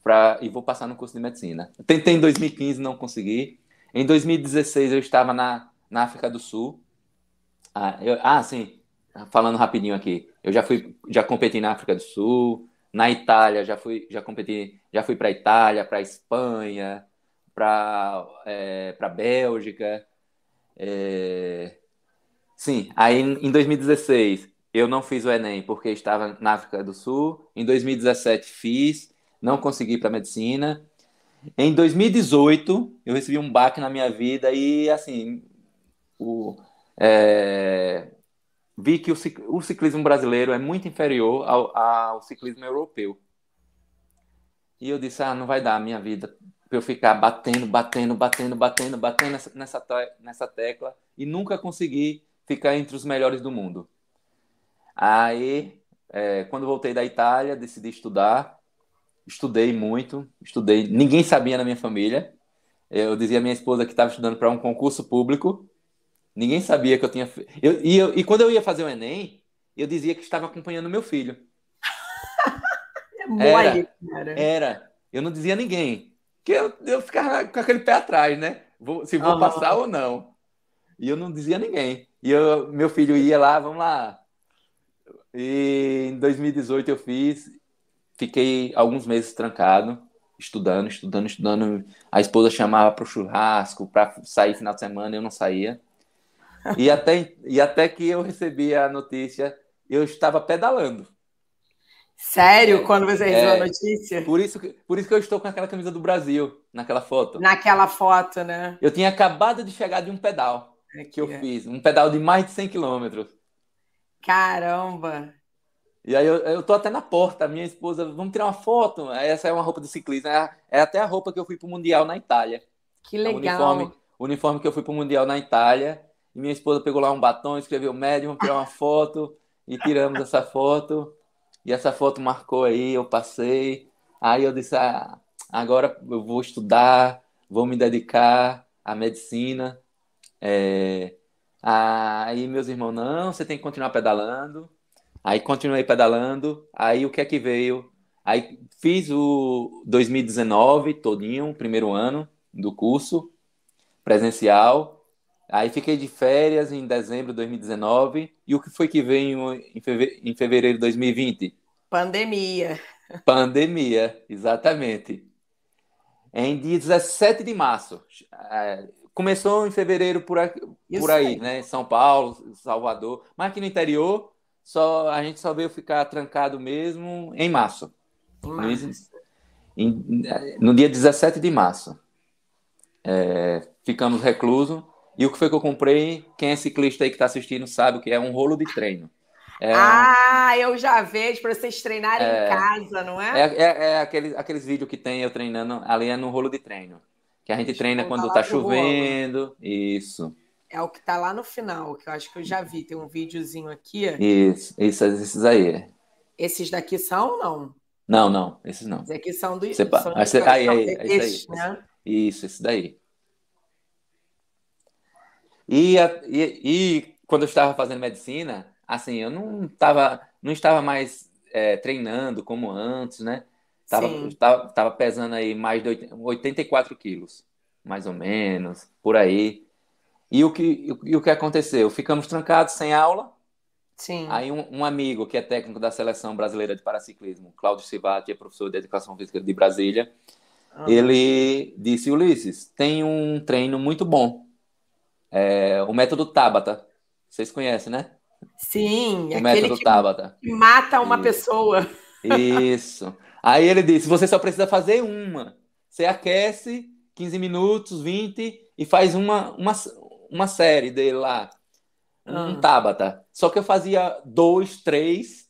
pra, e vou passar no curso de medicina. Tentei em 2015, não consegui. Em 2016 eu estava na, na África do Sul. Ah, eu, ah, sim, falando rapidinho aqui. Eu já fui, já competi na África do Sul, na Itália já fui, já competi, já fui para Itália, para Espanha, para é, para Bélgica. É... Sim, aí em 2016 eu não fiz o Enem porque estava na África do Sul. Em 2017 fiz, não consegui para medicina. Em 2018 eu recebi um baque na minha vida e assim o, é, vi que o, ciclismo brasileiro é muito inferior ao, ao, ciclismo europeu. E eu disse, ah, não vai dar minha vida para eu ficar batendo, batendo, batendo, batendo, batendo nessa, nessa, nessa tecla e nunca conseguir ficar entre os melhores do mundo. Aí, é, quando voltei da Itália, decidi estudar. Estudei muito, estudei. Ninguém sabia na minha família. Eu dizia à minha esposa que estava estudando para um concurso público. Ninguém sabia que eu tinha. Eu, e, eu, e quando eu ia fazer o Enem, eu dizia que estava acompanhando meu filho. é mole, era, era. Eu não dizia a ninguém. Que eu, eu ficava com aquele pé atrás, né? Vou, se vou uhum. passar ou não. E eu não dizia a ninguém. E eu, meu filho ia lá, vamos lá, e em 2018 eu fiz, fiquei alguns meses trancado, estudando, estudando, estudando. A esposa chamava para o churrasco, para sair final de semana, eu não saía. E até, e até que eu recebi a notícia, eu estava pedalando. Sério? É, Quando você recebeu é, a notícia? Por isso, que, por isso que eu estou com aquela camisa do Brasil, naquela foto. Naquela foto, né? Eu tinha acabado de chegar de um pedal Aqui, que eu é. fiz, um pedal de mais de 100 quilômetros. Caramba! E aí eu, eu tô até na porta, minha esposa, vamos tirar uma foto. Essa é uma roupa de ciclista, é, é até a roupa que eu fui pro Mundial na Itália. Que legal. É o uniforme, uniforme que eu fui pro Mundial na Itália. E minha esposa pegou lá um batom, escreveu médio, vamos tirar uma foto. E tiramos essa foto. E essa foto marcou aí, eu passei. Aí eu disse, ah, agora eu vou estudar, vou me dedicar à medicina. É, Aí meus irmãos, não, você tem que continuar pedalando. Aí continuei pedalando. Aí o que é que veio? Aí fiz o 2019 todinho, primeiro ano do curso presencial. Aí fiquei de férias em dezembro de 2019. E o que foi que veio em fevereiro de 2020? Pandemia. Pandemia, exatamente. Em 17 de março, é, Começou em fevereiro por, aqui, por aí, né? São Paulo, Salvador. Mas aqui no interior, só, a gente só veio ficar trancado mesmo em março. março. Em, no dia 17 de março. É, ficamos reclusos. E o que foi que eu comprei? Quem é ciclista aí que está assistindo sabe o que é um rolo de treino. É ah, eu já vejo para vocês treinarem é, em casa, não é? É, é, é aqueles, aqueles vídeos que tem eu treinando ali é no rolo de treino. Que a gente treina quando tá chovendo. Isso. É o que tá lá no final, que eu acho que eu já vi. Tem um videozinho aqui. Isso, isso esses aí. Esses daqui são ou não? Não, não, esses não. Esses aqui são do. Você, são aí, aí, aí, é esses, né? Isso, esse daí. E, e, e, quando eu estava fazendo medicina, assim, eu não, tava, não estava mais é, treinando como antes, né? Tava, tava, tava, pesando aí mais de 84 quilos, mais ou menos, por aí. E o que, e o que aconteceu? Ficamos trancados sem aula. Sim. Aí um, um amigo que é técnico da seleção brasileira de paraciclismo, Cláudio Sivati, é professor de educação física de Brasília, ah. ele disse, Ulisses, tem um treino muito bom. É, o método Tabata. Vocês conhecem, né? Sim, o método que Tabata. mata uma Isso. pessoa. Isso. Aí ele disse: você só precisa fazer uma. Você aquece 15 minutos, 20 e faz uma, uma, uma série dele lá. Um ah. Tabata. Só que eu fazia dois, três.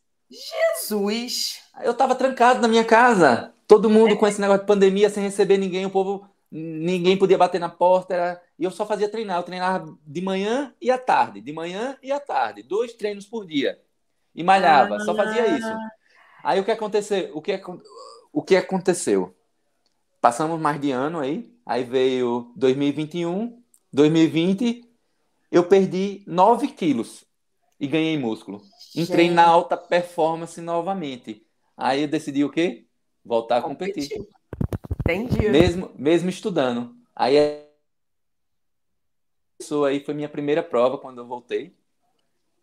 Jesus! Eu tava trancado na minha casa. Todo mundo é. com esse negócio de pandemia, sem receber ninguém, o povo. Ninguém podia bater na porta. Era... E eu só fazia treinar. Eu treinava de manhã e à tarde. De manhã e à tarde. Dois treinos por dia. E malhava. Ah. Só fazia isso. Ah. Aí o que aconteceu? O que, o que aconteceu? Passamos mais de ano aí. Aí veio 2021, 2020 eu perdi 9 quilos e ganhei músculo. Entrei Gente. na alta performance novamente. Aí eu decidi o quê? Voltar a competir. Entendi. Mesmo, mesmo estudando. Aí isso aí foi minha primeira prova quando eu voltei.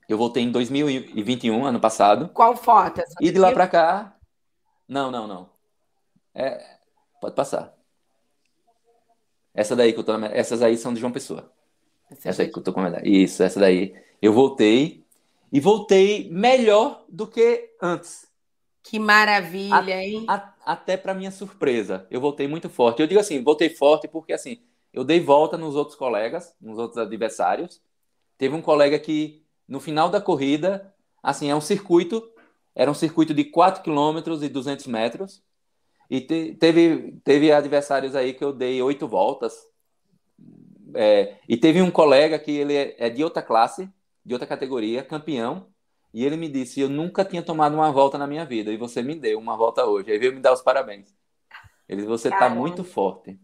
Eu voltei em 2021, ano passado. Qual foto? Essa e de lá para cá. Não, não, não. É... Pode passar. Essa daí que eu tô. Essas aí são de João Pessoa. Essa, essa aí que eu tô comentando. Isso, essa daí. Eu voltei e voltei melhor do que antes. Que maravilha, a, hein? A, até para minha surpresa, eu voltei muito forte. Eu digo assim, voltei forte porque assim, eu dei volta nos outros colegas, nos outros adversários. Teve um colega que no final da corrida, assim, é um circuito, era um circuito de 4 km e 200 metros. E te, teve, teve adversários aí que eu dei oito voltas, é, e teve um colega que ele é, é de outra classe, de outra categoria, campeão, e ele me disse: Eu nunca tinha tomado uma volta na minha vida, e você me deu uma volta hoje. Aí veio me dar os parabéns. Ele disse: Você está muito forte.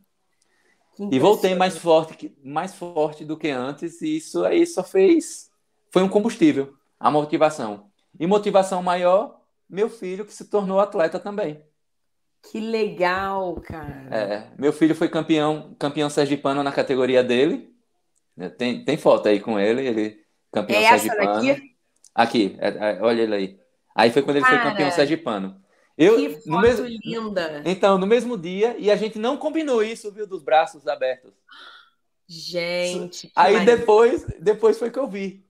E voltei mais forte, mais forte do que antes, e isso aí só fez. Foi um combustível, a motivação. E motivação maior, meu filho que se tornou atleta também. Que legal, cara. É, meu filho foi campeão, campeão sergipano na categoria dele. Tem, tem foto aí com ele, ele campeão é sergipano. Daqui? Aqui, é, é, olha ele aí. Aí foi quando ele cara, foi campeão sergipano. Eu, que foto no mesmo, linda. Então, no mesmo dia, e a gente não combinou isso, viu, dos braços abertos. Gente. Aí depois, depois foi que eu vi.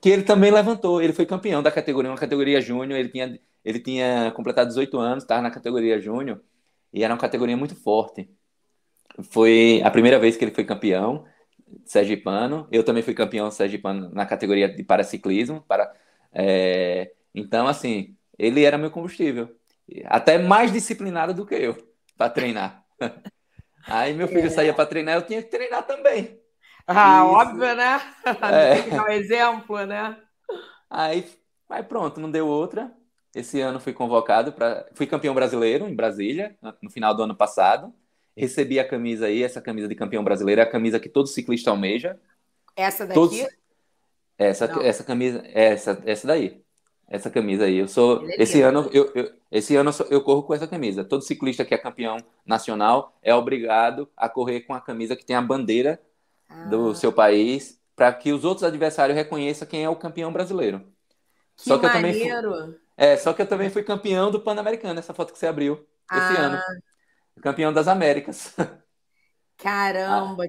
Que ele também levantou, ele foi campeão da categoria, uma categoria júnior, ele tinha ele tinha completado 18 anos, estava na categoria júnior e era uma categoria muito forte. Foi a primeira vez que ele foi campeão sergipano. Eu também fui campeão sergipano na categoria de paraciclismo. Para, é... Então, assim, ele era meu combustível. Até mais disciplinado do que eu para treinar. Aí meu filho é. saía para treinar, eu tinha que treinar também. Ah, Isso. óbvio, né? É. Tem que dar um exemplo, né? Aí, aí pronto, não deu outra. Esse ano fui convocado para. Fui campeão brasileiro em Brasília, no final do ano passado. Recebi a camisa aí, essa camisa de campeão brasileiro, é a camisa que todo ciclista almeja. Essa daqui? Todos... Essa, essa camisa, essa, essa daí. Essa camisa aí. Eu sou. É esse ano, eu, eu, esse ano eu corro com essa camisa. Todo ciclista que é campeão nacional é obrigado a correr com a camisa que tem a bandeira ah. do seu país, para que os outros adversários reconheçam quem é o campeão brasileiro. Que Só que maneiro. eu também fui, é, só que eu também fui campeão do Pan-Americano, essa foto que você abriu esse ah. ano. Campeão das Américas. Caramba! Ah,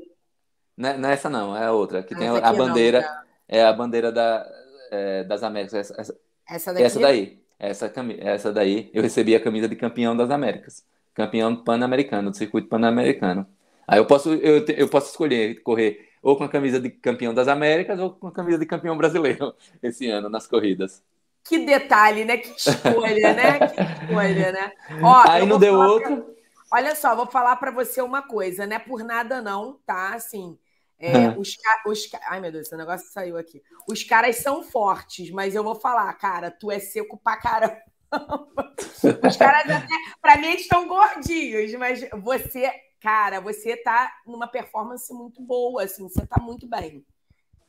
não, é, não é essa não, é a outra, que tem a bandeira, não, é a bandeira da, é, das Américas. Essa, essa, essa, daqui? essa daí. Essa, essa daí, eu recebi a camisa de campeão das Américas. Campeão pan-americano, do circuito pan-americano. Aí eu posso, eu, eu posso escolher correr ou com a camisa de campeão das Américas ou com a camisa de campeão brasileiro esse ano nas corridas. Que detalhe, né? Que escolha, né? Que escolha, né? Ó, Aí não deu outro. Pra... Olha só, vou falar para você uma coisa, né? Por nada não, tá? Assim, é, os, os Ai, meu Deus, esse negócio saiu aqui. Os caras são fortes, mas eu vou falar, cara, tu é seco pra caramba. Os caras até, pra mim, eles estão gordinhos, mas você, cara, você tá numa performance muito boa, assim, você tá muito bem.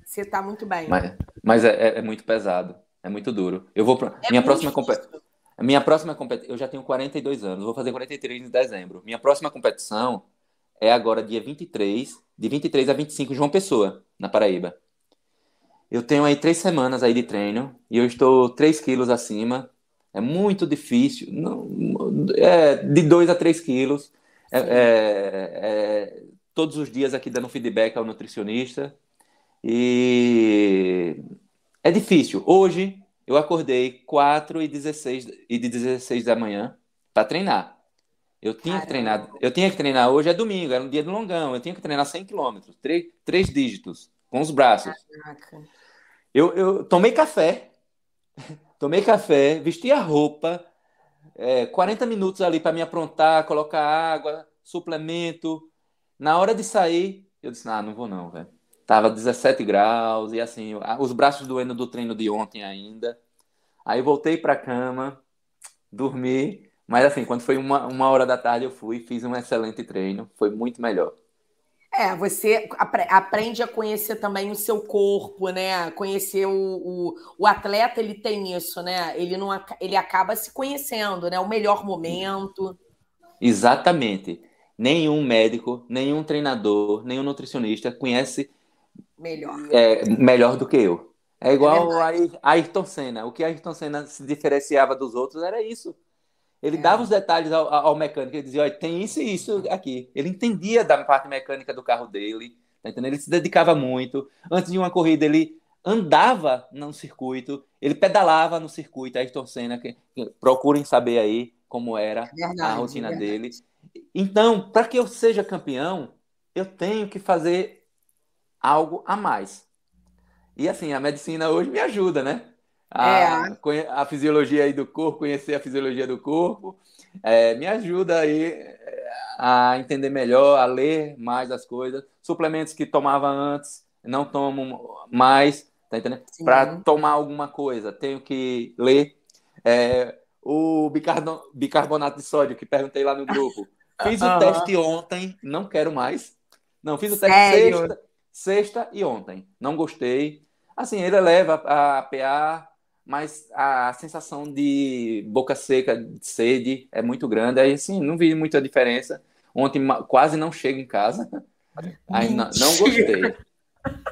Você tá muito bem. Mas, mas é, é muito pesado. É muito duro. Eu vou pra... é minha próxima competição. Minha próxima competição, eu já tenho 42 anos, vou fazer 43 em dezembro. Minha próxima competição é agora dia 23, de 23 a 25 João Pessoa. na Paraíba. Eu tenho aí três semanas aí de treino e eu estou 3 quilos acima. É muito difícil, não, é, de 2 a 3 quilos. É, é, é, todos os dias aqui dando feedback ao nutricionista. E é difícil. Hoje eu acordei 4 e 16, e de 16 da manhã para treinar. Eu tinha Caramba. que treinar, eu tinha que treinar hoje é domingo, era um dia de longão, eu tinha que treinar 100 quilômetros, três, três dígitos, com os braços. Caraca. Eu, eu tomei café, tomei café, vesti a roupa, é, 40 minutos ali para me aprontar, colocar água, suplemento. Na hora de sair, eu disse, ah, não vou não, velho. Tava 17 graus e assim, os braços doendo do treino de ontem ainda. Aí voltei para cama, dormi mas assim, quando foi uma, uma hora da tarde, eu fui, fiz um excelente treino, foi muito melhor. É, você aprende a conhecer também o seu corpo, né? Conhecer o, o, o, atleta, ele tem isso, né? Ele, não, ele acaba se conhecendo, né? O melhor momento. Exatamente. Nenhum médico, nenhum treinador, nenhum nutricionista conhece melhor, é, melhor do que eu. É igual é a Ayrton Senna. O que a Ayrton Senna se diferenciava dos outros era isso. Ele é. dava os detalhes ao, ao, mecânico, ele dizia, olha, tem isso e isso aqui. Ele entendia da parte mecânica do carro dele, tá entendendo? Ele se dedicava muito. Antes de uma corrida, ele andava no circuito, ele pedalava no circuito, Ayrton Senna, que, que, procurem saber aí como era verdade, a rotina dele. Então, para que eu seja campeão, eu tenho que fazer algo a mais. E assim, a medicina hoje me ajuda, né? a, é. a fisiologia aí do corpo, conhecer a fisiologia do corpo. É, me ajuda aí é, a entender melhor, a ler mais as coisas. Suplementos que tomava antes, não tomo mais, tá entendendo? Para tomar alguma coisa, tenho que ler. É, o bicarbonato de sódio, que perguntei lá no grupo. Fiz o teste ontem, não quero mais. Não, fiz o teste sexta, sexta e ontem. Não gostei. Assim, ele leva a PA, mas a sensação de boca seca, de sede, é muito grande. Aí, assim, não vi muita diferença. Ontem quase não chego em casa. Aí, não, não, gostei.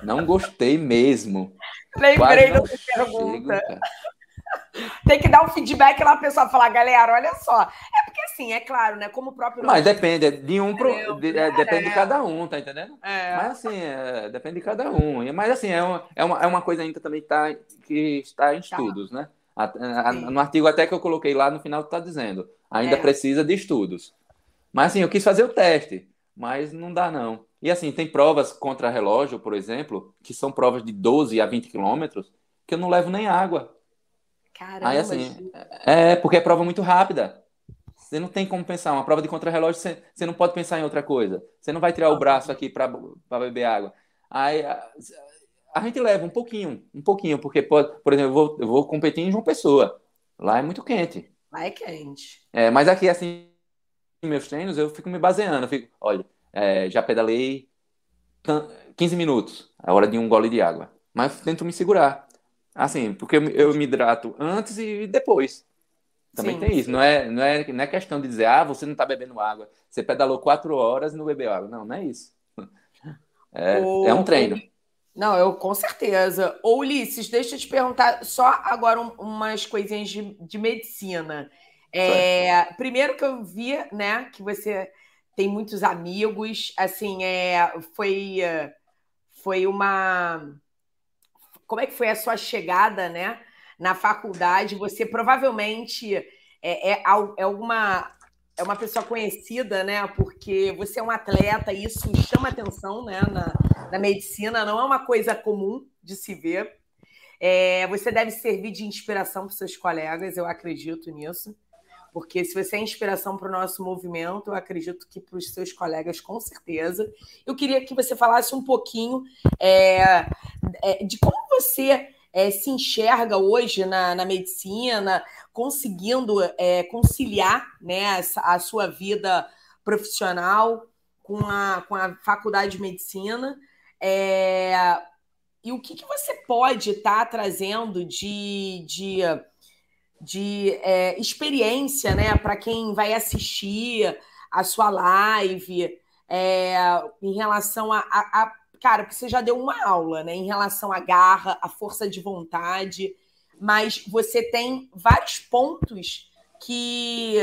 Não gostei mesmo. Lembrei da pergunta. Chego, Tem que dar um feedback lá, a pessoa falar, galera, olha só. É porque assim, é claro, né? Como o próprio. Mas depende, de um pro. De, é, depende de cada um, tá entendendo? É. Mas assim, é, depende de cada um. Mas assim, é uma, é uma, é uma coisa ainda também que, tá, que está em tá. estudos, tá. né? A, a, no artigo até que eu coloquei lá no final está dizendo, ainda é. precisa de estudos. Mas assim, eu quis fazer o teste, mas não dá não. E assim, tem provas contra relógio, por exemplo, que são provas de 12 a 20 quilômetros, que eu não levo nem água. Caramba. Aí assim, é porque é prova muito rápida. Você não tem como pensar. Uma prova de contrarrelógio, você, você não pode pensar em outra coisa. Você não vai tirar o braço aqui para beber água. Aí a, a, gente leva um pouquinho, um pouquinho, porque, pode, por exemplo, eu vou, eu vou competir em João Pessoa. Lá é muito quente. Lá é quente. É, mas aqui, assim, meus treinos, eu fico me baseando. Eu fico, olha, é, já pedalei 15 minutos, a hora de um gole de água. Mas tento me segurar. Assim, porque eu me hidrato antes e depois. Também Sim. tem isso. Não é, não, é, não é questão de dizer, ah, você não está bebendo água. Você pedalou quatro horas e não bebeu água. Não, não é isso. É, é um treino. Não, eu com certeza. Ô, Ulisses, deixa eu te perguntar só agora um, umas coisinhas de, de medicina. É, primeiro que eu vi, né, que você tem muitos amigos, assim, é, foi, foi uma como é que foi a sua chegada, né, na faculdade? Você provavelmente é, é, é alguma é uma pessoa conhecida, né? Porque você é um atleta e isso chama atenção, né? Na, na medicina não é uma coisa comum de se ver. É, você deve servir de inspiração para seus colegas, eu acredito nisso. Porque se você é inspiração para o nosso movimento, eu acredito que para os seus colegas, com certeza. Eu queria que você falasse um pouquinho é, é, de como você é, se enxerga hoje na, na medicina, conseguindo é, conciliar né, a, a sua vida profissional com a, com a faculdade de medicina. É, e o que, que você pode estar tá trazendo de, de de é, experiência, né, para quem vai assistir a sua live, é, em relação a, a, a, cara, porque você já deu uma aula, né, em relação à garra, à força de vontade, mas você tem vários pontos que,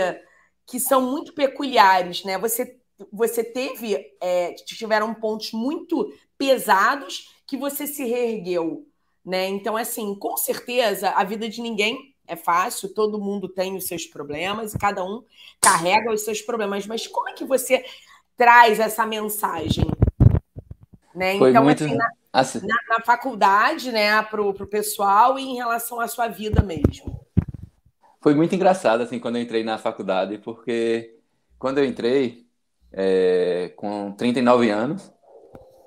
que são muito peculiares, né? Você, você teve, é, tiveram pontos muito pesados que você se reergueu, né? Então, assim, com certeza a vida de ninguém é fácil, todo mundo tem os seus problemas e cada um carrega os seus problemas. Mas como é que você traz essa mensagem? Né? Foi então, muito... assim, na, assim. Na, na, faculdade, né, para o pessoal e em relação à sua vida mesmo. Foi muito engraçado, assim, quando eu entrei na faculdade, porque quando eu entrei, é, com 39 anos,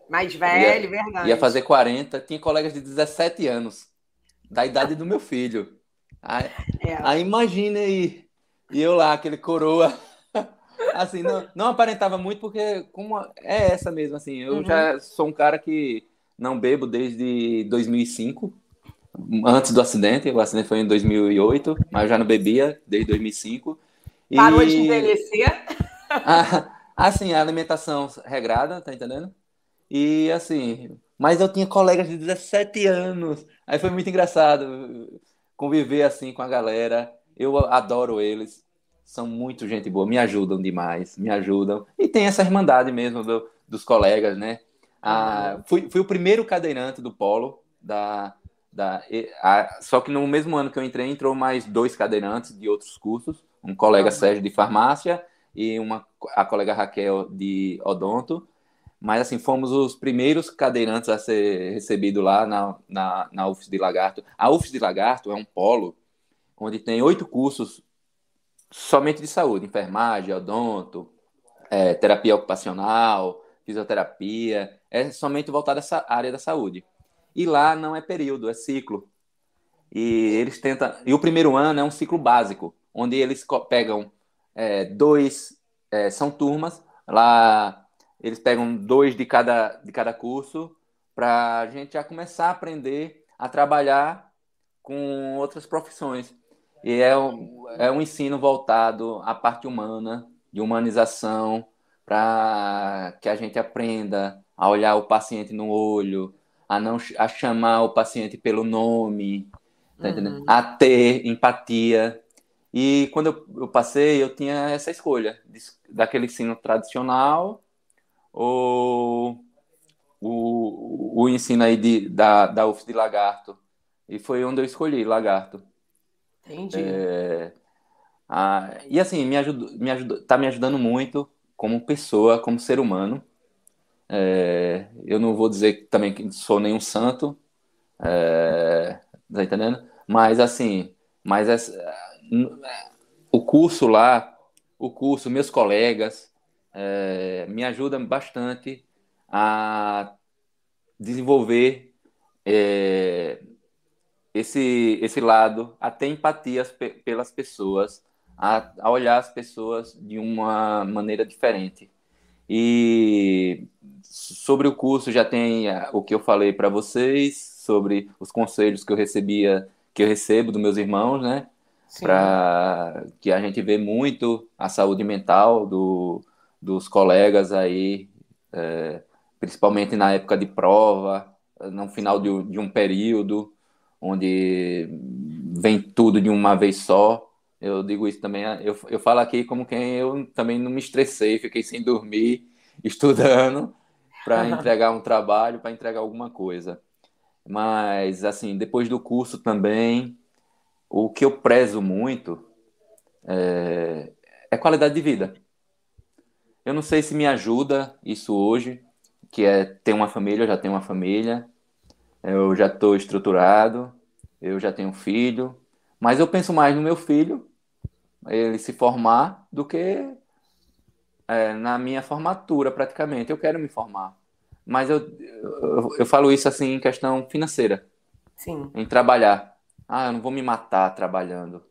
mais velho, ia, verdade. Ia fazer 40, tinha colegas de 17 anos, da idade do meu filho. Aí, é. aí imagina aí, e eu lá, aquele coroa. Assim, não, não aparentava muito, porque como é essa mesmo, assim, eu uhum. já sou um cara que não bebo desde 2005, antes do acidente, o acidente foi em 2008, mas eu já não bebia desde 2005. Parou e... de envelhecer? Ah, assim, a alimentação regrada, tá entendendo? E assim, mas eu tinha colegas de 17 anos. Aí foi muito engraçado conviver assim com a galera. Eu adoro eles. São muito gente boa, me ajudam demais, me ajudam. E tem essa irmandade mesmo do, dos colegas, né? Ah, fui, fui o primeiro cadeirante do Polo, da, da, a, só que no mesmo ano que eu entrei, entrou mais dois cadeirantes de outros cursos, um colega Sérgio de farmácia e uma, a colega Raquel de odonto. Mas, assim, fomos os primeiros cadeirantes a ser recebido lá na, na, na UFS de Lagarto. A UFS de Lagarto é um polo onde tem oito cursos somente de saúde, enfermagem, odonto, é, terapia ocupacional, fisioterapia, é somente voltado a essa área da saúde. E lá não é período, é ciclo. E eles tentam. E o primeiro ano é um ciclo básico, onde eles pegam é, dois. É, são turmas. Lá eles pegam dois de cada, de cada curso para a gente já começar a aprender a trabalhar com outras profissões. E é um, é um ensino voltado à parte humana, de humanização, para que a gente aprenda a olhar o paciente no olho, a não a chamar o paciente pelo nome, tá uhum. a ter empatia. E quando eu, eu, passei, eu tinha essa escolha de, daquele ensino tradicional ou o, o ensino aí de, da, da UF de Lagarto. E foi onde eu escolhi Lagarto. Entendi. É, ah, e assim, me ajuda, me ajuda, tá me ajudando muito como pessoa, como ser humano. É, eu não vou dizer também que sou nenhum santo, é, tá entendendo? Mas assim, mas é, o curso lá, o curso, meus colegas, é, me ajuda bastante a desenvolver é, esse, esse lado, a ter empatia pelas pessoas, a, a, olhar as pessoas de uma maneira diferente. E sobre o curso já tem o que eu falei para vocês, sobre os conselhos que eu recebia, que eu recebo dos meus irmãos, né? Para que a gente vê muito a saúde mental do, dos colegas aí, é, principalmente na época de prova, no final de, de, um período, onde vem tudo de uma vez só. Eu digo isso também, eu, eu falo aqui como quem eu também não me estressei, fiquei sem dormir, estudando para entregar um trabalho, para entregar alguma coisa. Mas, assim, depois do curso também, o que eu prezo muito é, é qualidade de vida. Eu não sei se me ajuda isso hoje, que é ter uma família, eu já tenho uma família, eu já estou estruturado, eu já tenho um filho, mas eu penso mais no meu filho, ele se formar, do que é, na minha formatura, praticamente. Eu quero me formar. Mas eu, eu, eu, falo isso assim em questão financeira. Sim. Em trabalhar. Ah, eu não vou me matar trabalhando.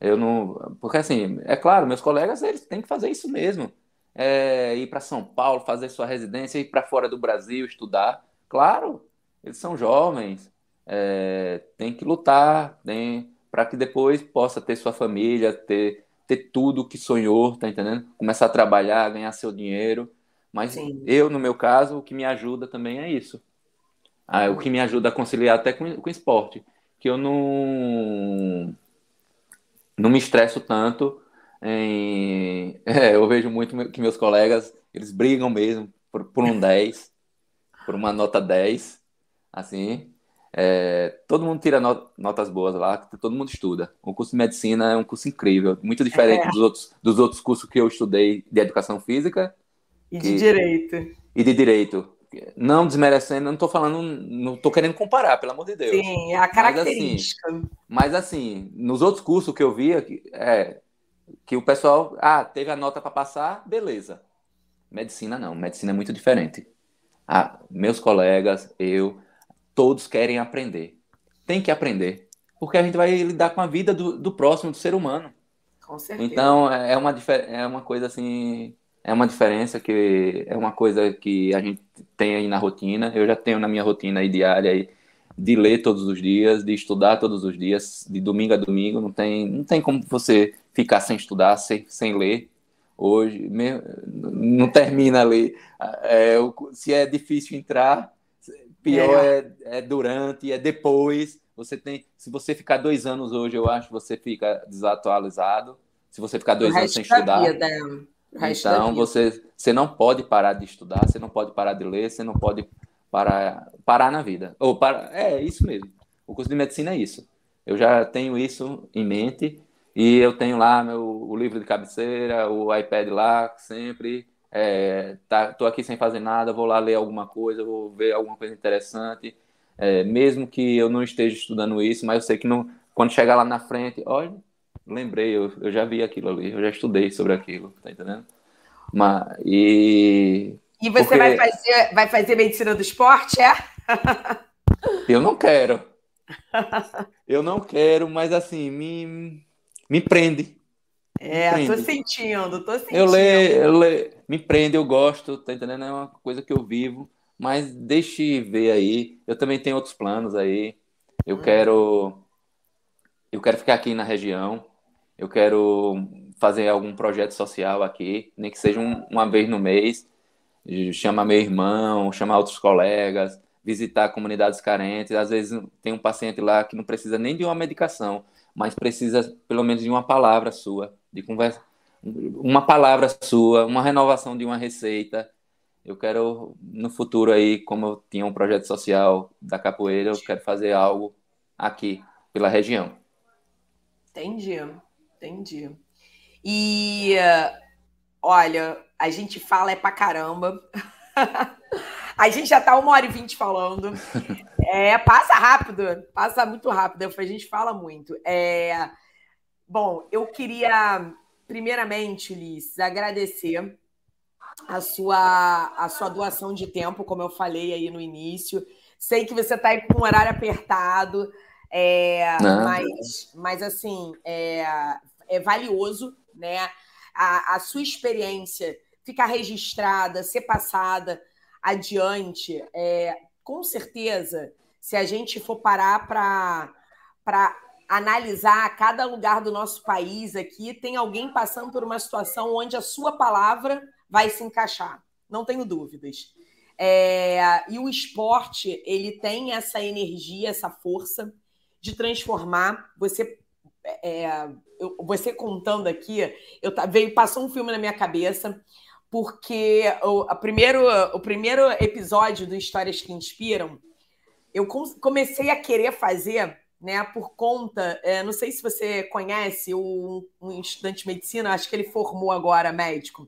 Eu não. Porque assim, é claro, meus colegas eles têm que fazer isso mesmo é, ir para São Paulo, fazer sua residência, ir para fora do Brasil estudar. Claro, eles são jovens, é, tem que lutar para que depois possa ter sua família, ter, ter tudo que sonhou, tá entendendo? Começar a trabalhar, ganhar seu dinheiro. Mas Sim. eu, no meu caso, o que me ajuda também é isso. Ah, o que me ajuda a conciliar até com, com esporte. Que eu não, não me estresso tanto em... É, eu vejo muito que meus colegas, eles brigam mesmo por, por um 10, por uma nota 10, assim. É, todo mundo tira not, notas boas lá, todo mundo estuda. O curso de medicina é um curso incrível, muito diferente é. dos, outros, dos outros cursos que eu estudei de educação física. E de que, direito. E de direito. Não desmerecendo, não estou falando, não estou querendo comparar, pelo amor de Deus. Sim, é a característica. Mas assim, mas, assim nos outros cursos que eu via, é, que o pessoal, ah, teve a nota para passar, beleza. Medicina não, medicina é muito diferente. Ah, meus colegas, eu, todos querem aprender. Tem que aprender. Porque a gente vai lidar com a vida do, do próximo, do ser humano. Com certeza. Então, é, é uma, é uma coisa assim. É uma diferença que é uma coisa que a gente tem aí na rotina. Eu já tenho na minha rotina aí diária aí de ler todos os dias, de estudar todos os dias, de domingo a domingo. Não tem, não tem como você ficar sem estudar, sem, sem ler. Hoje, não termina ali. É, se é difícil entrar, Pior é. é, é durante, é depois. Você tem, se você ficar dois anos hoje, eu acho que você fica desatualizado. Se você ficar dois anos sem estudar. Vida, então você, você não pode parar de estudar, você não pode parar de ler, você não pode parar, parar na vida. Ou para, é isso mesmo. O curso de medicina é isso. Eu já tenho isso em mente e eu tenho lá meu o livro de cabeceira, o iPad lá sempre é, tá, tô aqui sem fazer nada, vou lá ler alguma coisa, vou ver alguma coisa interessante, é, mesmo que eu não esteja estudando isso, mas eu sei que não, quando chegar lá na frente, olha, lembrei, eu, eu já vi aquilo ali, eu já estudei sobre aquilo, tá entendendo? Mas, e... E você Porque... vai, fazer, vai fazer medicina do esporte, é? eu não quero. Eu não quero, mas assim, me, me prende. É, prende. tô sentindo, tô sentindo. Eu leio, eu leio, me prende, eu gosto, tá entendendo? É uma coisa que eu vivo, mas deixe ver aí. Eu também tenho outros planos aí. Eu hum. quero eu quero ficar aqui na região. Eu quero fazer algum projeto social aqui, nem que seja um, uma vez no mês. Chamar meu irmão, chamar outros colegas, visitar comunidades carentes. Às vezes tem um paciente lá que não precisa nem de uma medicação, mas precisa pelo menos de uma palavra sua, de conversa, uma palavra sua, uma renovação de uma receita. Eu quero, no futuro aí, como eu tinha um projeto social da capoeira, eu quero fazer algo aqui, pela região. Entendi, entendi. E, olha, a gente fala é pra caramba. a gente já tá uma hora e vinte falando. É, passa rápido, passa muito rápido. A gente fala muito. É, bom, eu queria primeiramente, Ulisses, agradecer a sua, a sua doação de tempo, como eu falei aí no início. Sei que você está aí com um horário apertado, é, mas, mas assim, é, é valioso, né? A, a sua experiência ficar registrada, ser passada adiante, é, com certeza, se a gente for parar para analisar cada lugar do nosso país aqui, tem alguém passando por uma situação onde a sua palavra vai se encaixar. Não tenho dúvidas. É, e o esporte, ele tem essa energia, essa força de transformar. Você, é, eu, você contando aqui, eu veio passou um filme na minha cabeça porque o, primeiro, o primeiro episódio do Histórias que Inspiram, eu comecei a querer fazer né, por conta, é, não sei se você conhece o, um estudante de medicina, acho que ele formou agora médico.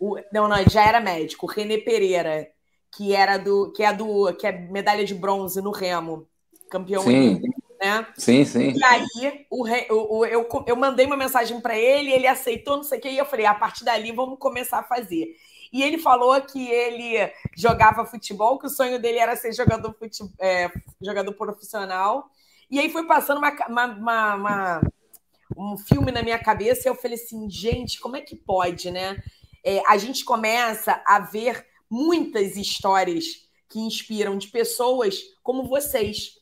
O, não, não, já era médico, o René Pereira, que era do, que é do, que é medalha de bronze no remo, campeão sim. Né? Sim, sim. E aí o, o, eu, eu mandei uma mensagem para ele, ele aceitou, não sei o que, e eu falei, a partir dali vamos começar a fazer. E ele falou que ele jogava futebol, que o sonho dele era ser jogador, fute, é, jogador profissional e aí foi passando uma, uma, uma, um filme na minha cabeça e eu falei assim, gente, como é que pode, né? É, a gente começa a ver muitas histórias que inspiram de pessoas como vocês,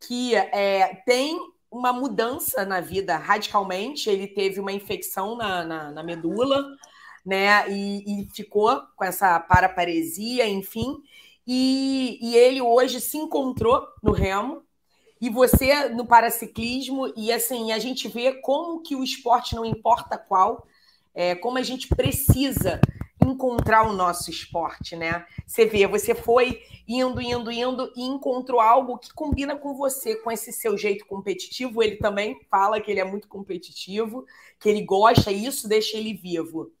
que é, têm uma mudança na vida radicalmente. Ele teve uma infecção na, na, na medula, né? E, e ficou com essa paraparesia, enfim. E, e ele hoje se encontrou no remo, e você no paraciclismo, e assim, a gente vê como que o esporte, não importa qual, é, como a gente precisa encontrar o nosso esporte, né? Você vê, você foi indo, indo, indo e encontrou algo que combina com você, com esse seu jeito competitivo. Ele também fala que ele é muito competitivo, que ele gosta, e isso deixa ele vivo.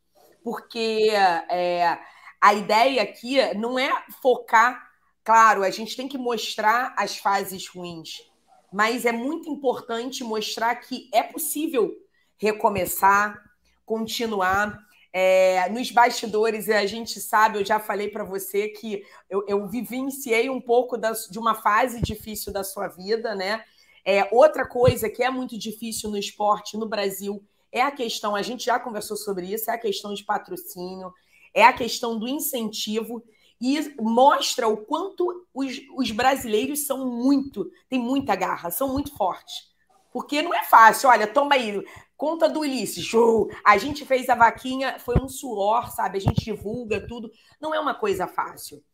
Porque é, a ideia aqui não é focar, claro, a gente tem que mostrar as fases ruins, mas é muito importante mostrar que é possível recomeçar, continuar. É, nos bastidores, a gente sabe, eu já falei para você que eu, eu vivenciei um pouco da, de uma fase difícil da sua vida, né? É, outra coisa que é muito difícil no esporte no Brasil é a questão, a gente já conversou sobre isso, é a questão de patrocínio, é a questão do incentivo e mostra o quanto os, os brasileiros são muito, têm muita garra, são muito fortes. Porque não é fácil, olha, toma aí, conta do Ulisses, show. A gente fez a vaquinha, foi um suor, sabe? A gente divulga tudo. Não é uma coisa fácil,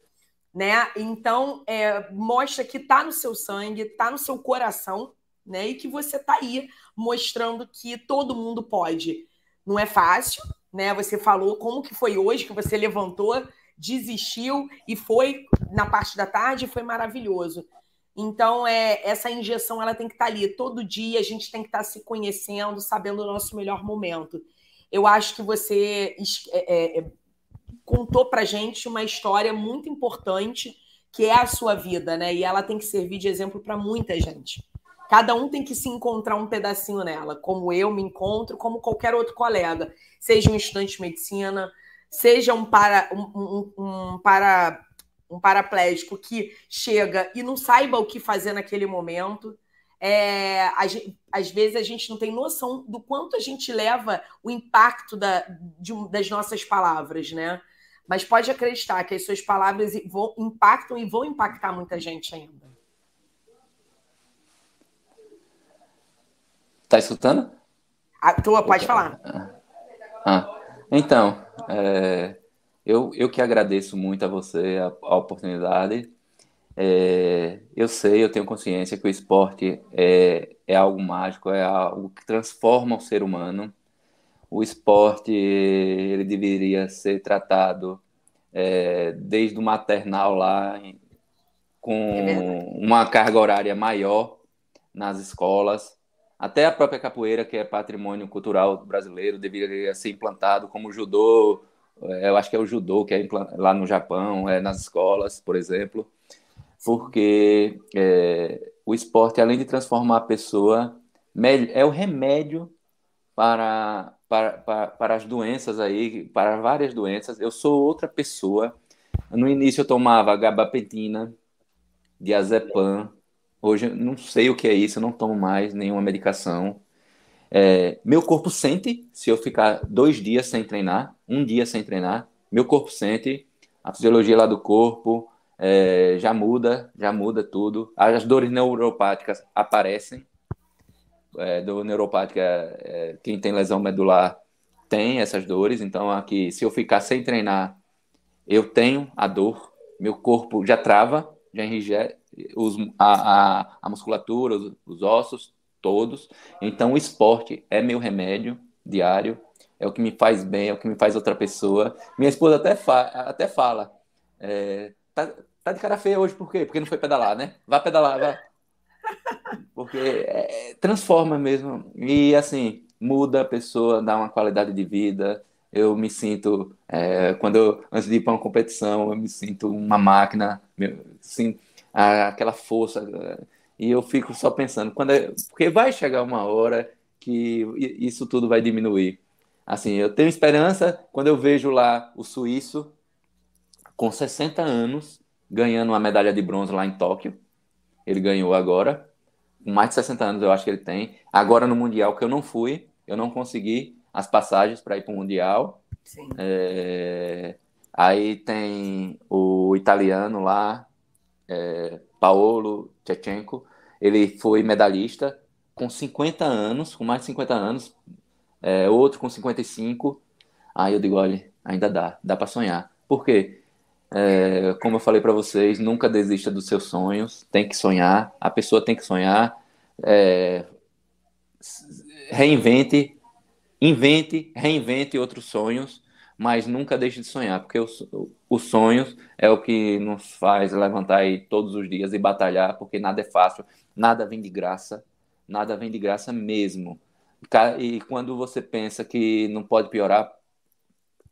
né? Então, é, mostra que tá no seu sangue, tá no seu coração, né? E que você tá aí mostrando que todo mundo pode. Não é fácil, né? Você falou como que foi hoje que você levantou desistiu e foi na parte da tarde foi maravilhoso. Então, é, essa injeção ela tem que estar tá ali. Todo dia a gente tem que estar tá se conhecendo, sabendo o nosso melhor momento. Eu acho que você é, é, é contou para gente uma história muito importante, que é a sua vida, né? E ela tem que servir de exemplo para muita gente. Cada um tem que se encontrar um pedacinho nela, como eu me encontro, como qualquer outro colega, seja um estudante de medicina, seja um, para, um, um, um, para, um paraplégico que chega e não saiba o que fazer naquele momento. É, a, às vezes a gente não tem noção do quanto a gente leva o impacto da, de, das nossas palavras, né? Mas pode acreditar que as suas palavras vão, impactam e vão impactar muita gente ainda. Tá escutando? A tua, pode falar. Ah, então, é, eu, eu que agradeço muito a você a, a oportunidade. É, eu sei, eu tenho consciência que o esporte é, é algo mágico, é algo que transforma o ser humano. O esporte ele deveria ser tratado é, desde o maternal lá, com é uma carga horária maior nas escolas. Até a própria capoeira, que é patrimônio cultural brasileiro, deveria ser implantado como judô. É, eu acho que é o judô que é lá no Japão, é nas escolas, por exemplo, porque é, o esporte, além de transformar a pessoa, é o remédio para, para, para, para as doenças aí, para várias doenças. Eu sou outra pessoa. No início eu tomava gabapentina, diazepam, Hoje eu não sei o que é isso, eu não tomo mais nenhuma medicação. É, meu corpo sente se eu ficar dois dias sem treinar, um dia sem treinar, meu corpo sente, a fisiologia lá do corpo é, já muda, já muda tudo. As dores neuropáticas aparecem. É, dor neuropática, é, quem tem lesão medular tem essas dores, então aqui, se eu ficar sem treinar, eu tenho a dor, meu corpo já trava, já enrijece, a, a, a musculatura, os, os ossos, todos. Então, o esporte é meu remédio diário, é o que me faz bem, é o que me faz outra pessoa. Minha esposa até, fa até fala, é, tá, tá de cara feia hoje por quê? Porque não foi pedalar, né? Vai pedalar, vai. Porque é, transforma mesmo. E assim, muda a pessoa, dá uma qualidade de vida. Eu me sinto, é, quando eu, antes de ir para uma competição, eu me sinto uma máquina, assim, aquela força. E eu fico só pensando, quando é, porque vai chegar uma hora que isso tudo vai diminuir. Assim, eu tenho esperança quando eu vejo lá o suíço com 60 anos ganhando uma medalha de bronze lá em Tóquio. Ele ganhou agora, com mais de 60 anos eu acho que ele tem. Agora no Mundial, que eu não fui, eu não consegui as passagens para ir para o Mundial. É... Aí tem o italiano lá, é, Paolo Tchechenko, ele foi medalhista com 50 anos, com mais de 50 anos, é, outro com 55. Aí eu digo, olha, ainda dá, dá para sonhar. Por quê? É, como eu falei para vocês, nunca desista dos seus sonhos, tem que sonhar, a pessoa tem que sonhar, é, reinvente, invente, reinvente outros sonhos, mas nunca deixe de sonhar, porque os, os sonhos é o que nos faz levantar aí todos os dias e batalhar, porque nada é fácil, nada vem de graça, nada vem de graça mesmo. E quando você pensa que não pode piorar,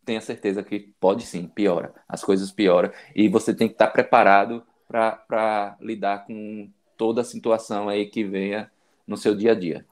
tenha certeza que pode sim, piora. As coisas pioram. E você tem que estar preparado para lidar com toda a situação aí que venha no seu dia a dia.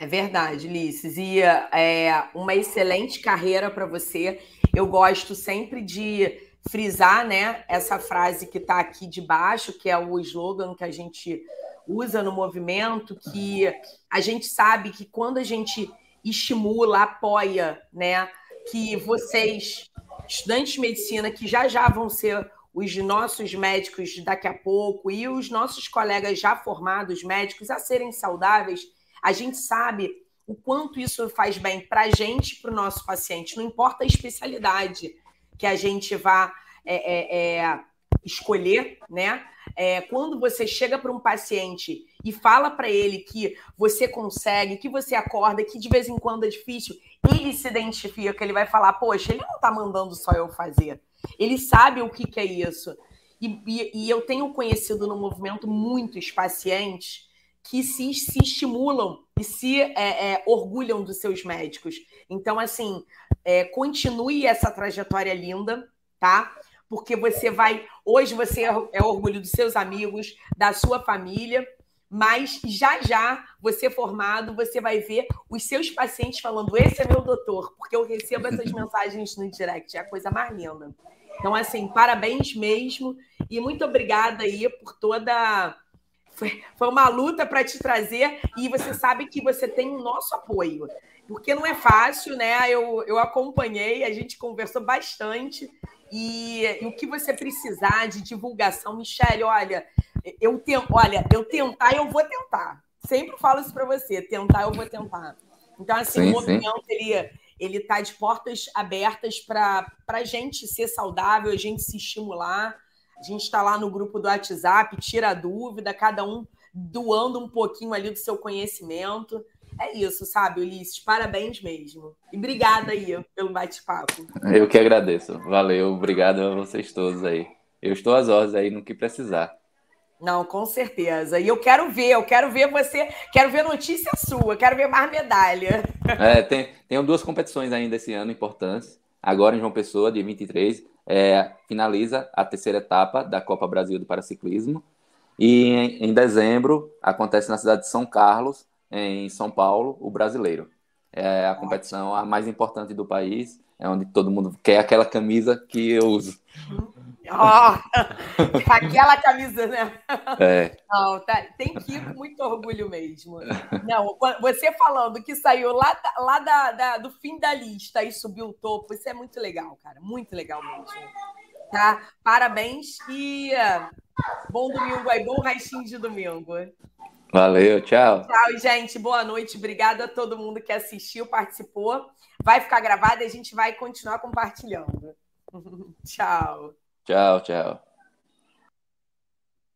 É verdade, Lices. E é uma excelente carreira para você. Eu gosto sempre de frisar né, essa frase que está aqui de baixo, que é o slogan que a gente usa no movimento, que a gente sabe que quando a gente estimula, apoia, né, que vocês, estudantes de medicina, que já já vão ser os nossos médicos daqui a pouco e os nossos colegas já formados médicos a serem saudáveis, a gente sabe o quanto isso faz bem para a gente para o nosso paciente. Não importa a especialidade que a gente vá é, é, é, escolher, né? É, quando você chega para um paciente e fala para ele que você consegue, que você acorda, que de vez em quando é difícil, ele se identifica, ele vai falar: Poxa, ele não está mandando só eu fazer. Ele sabe o que, que é isso. E, e, e, eu tenho conhecido no movimento muitos pacientes que se, se estimulam e se é, é, orgulham dos seus médicos. Então, assim, é, continue essa trajetória linda, tá? Porque você vai. Hoje você é, é orgulho dos seus amigos, da sua família mas já já, você formado, você vai ver os seus pacientes falando: esse é meu doutor, porque eu recebo essas mensagens no direct, é a coisa mais linda. Então, assim, parabéns mesmo e muito obrigada aí por toda. Foi, foi uma luta para te trazer e você sabe que você tem o nosso apoio, porque não é fácil, né? Eu, eu acompanhei, a gente conversou bastante e, e o que você precisar de divulgação, Michelle, olha, eu tenho, olha, eu tentar, eu vou tentar. Sempre falo isso para você, tentar, eu vou tentar. Então, assim, sim, o movimento, ele, ele tá de portas abertas para a gente ser saudável, a gente se estimular. A gente está lá no grupo do WhatsApp, tira dúvida, cada um doando um pouquinho ali do seu conhecimento. É isso, sabe, Ulisses? Parabéns mesmo. E obrigada aí pelo bate-papo. Eu que agradeço. Valeu, obrigado a vocês todos aí. Eu estou às ordens aí no que precisar. Não, com certeza. E eu quero ver, eu quero ver você, quero ver notícia sua, quero ver mais medalha. É, tem, tem duas competições ainda esse ano importantes. Agora em João Pessoa, dia 23, é, finaliza a terceira etapa da Copa Brasil do Paraciclismo. E em, em dezembro acontece na cidade de São Carlos, em São Paulo, o brasileiro. É a competição a mais importante do país, é onde todo mundo quer aquela camisa que eu uso. Oh, aquela camisa, né? É. Não, tá, tem que ir com muito orgulho mesmo. Não, você falando que saiu lá, lá da, da, do fim da lista e subiu o topo, isso é muito legal, cara. Muito legal mesmo. Tá? Parabéns e bom domingo aí, bom restinho de domingo. Valeu, tchau. Tchau, gente. Boa noite. Obrigada a todo mundo que assistiu, participou. Vai ficar gravado e a gente vai continuar compartilhando. tchau. Tchau, tchau.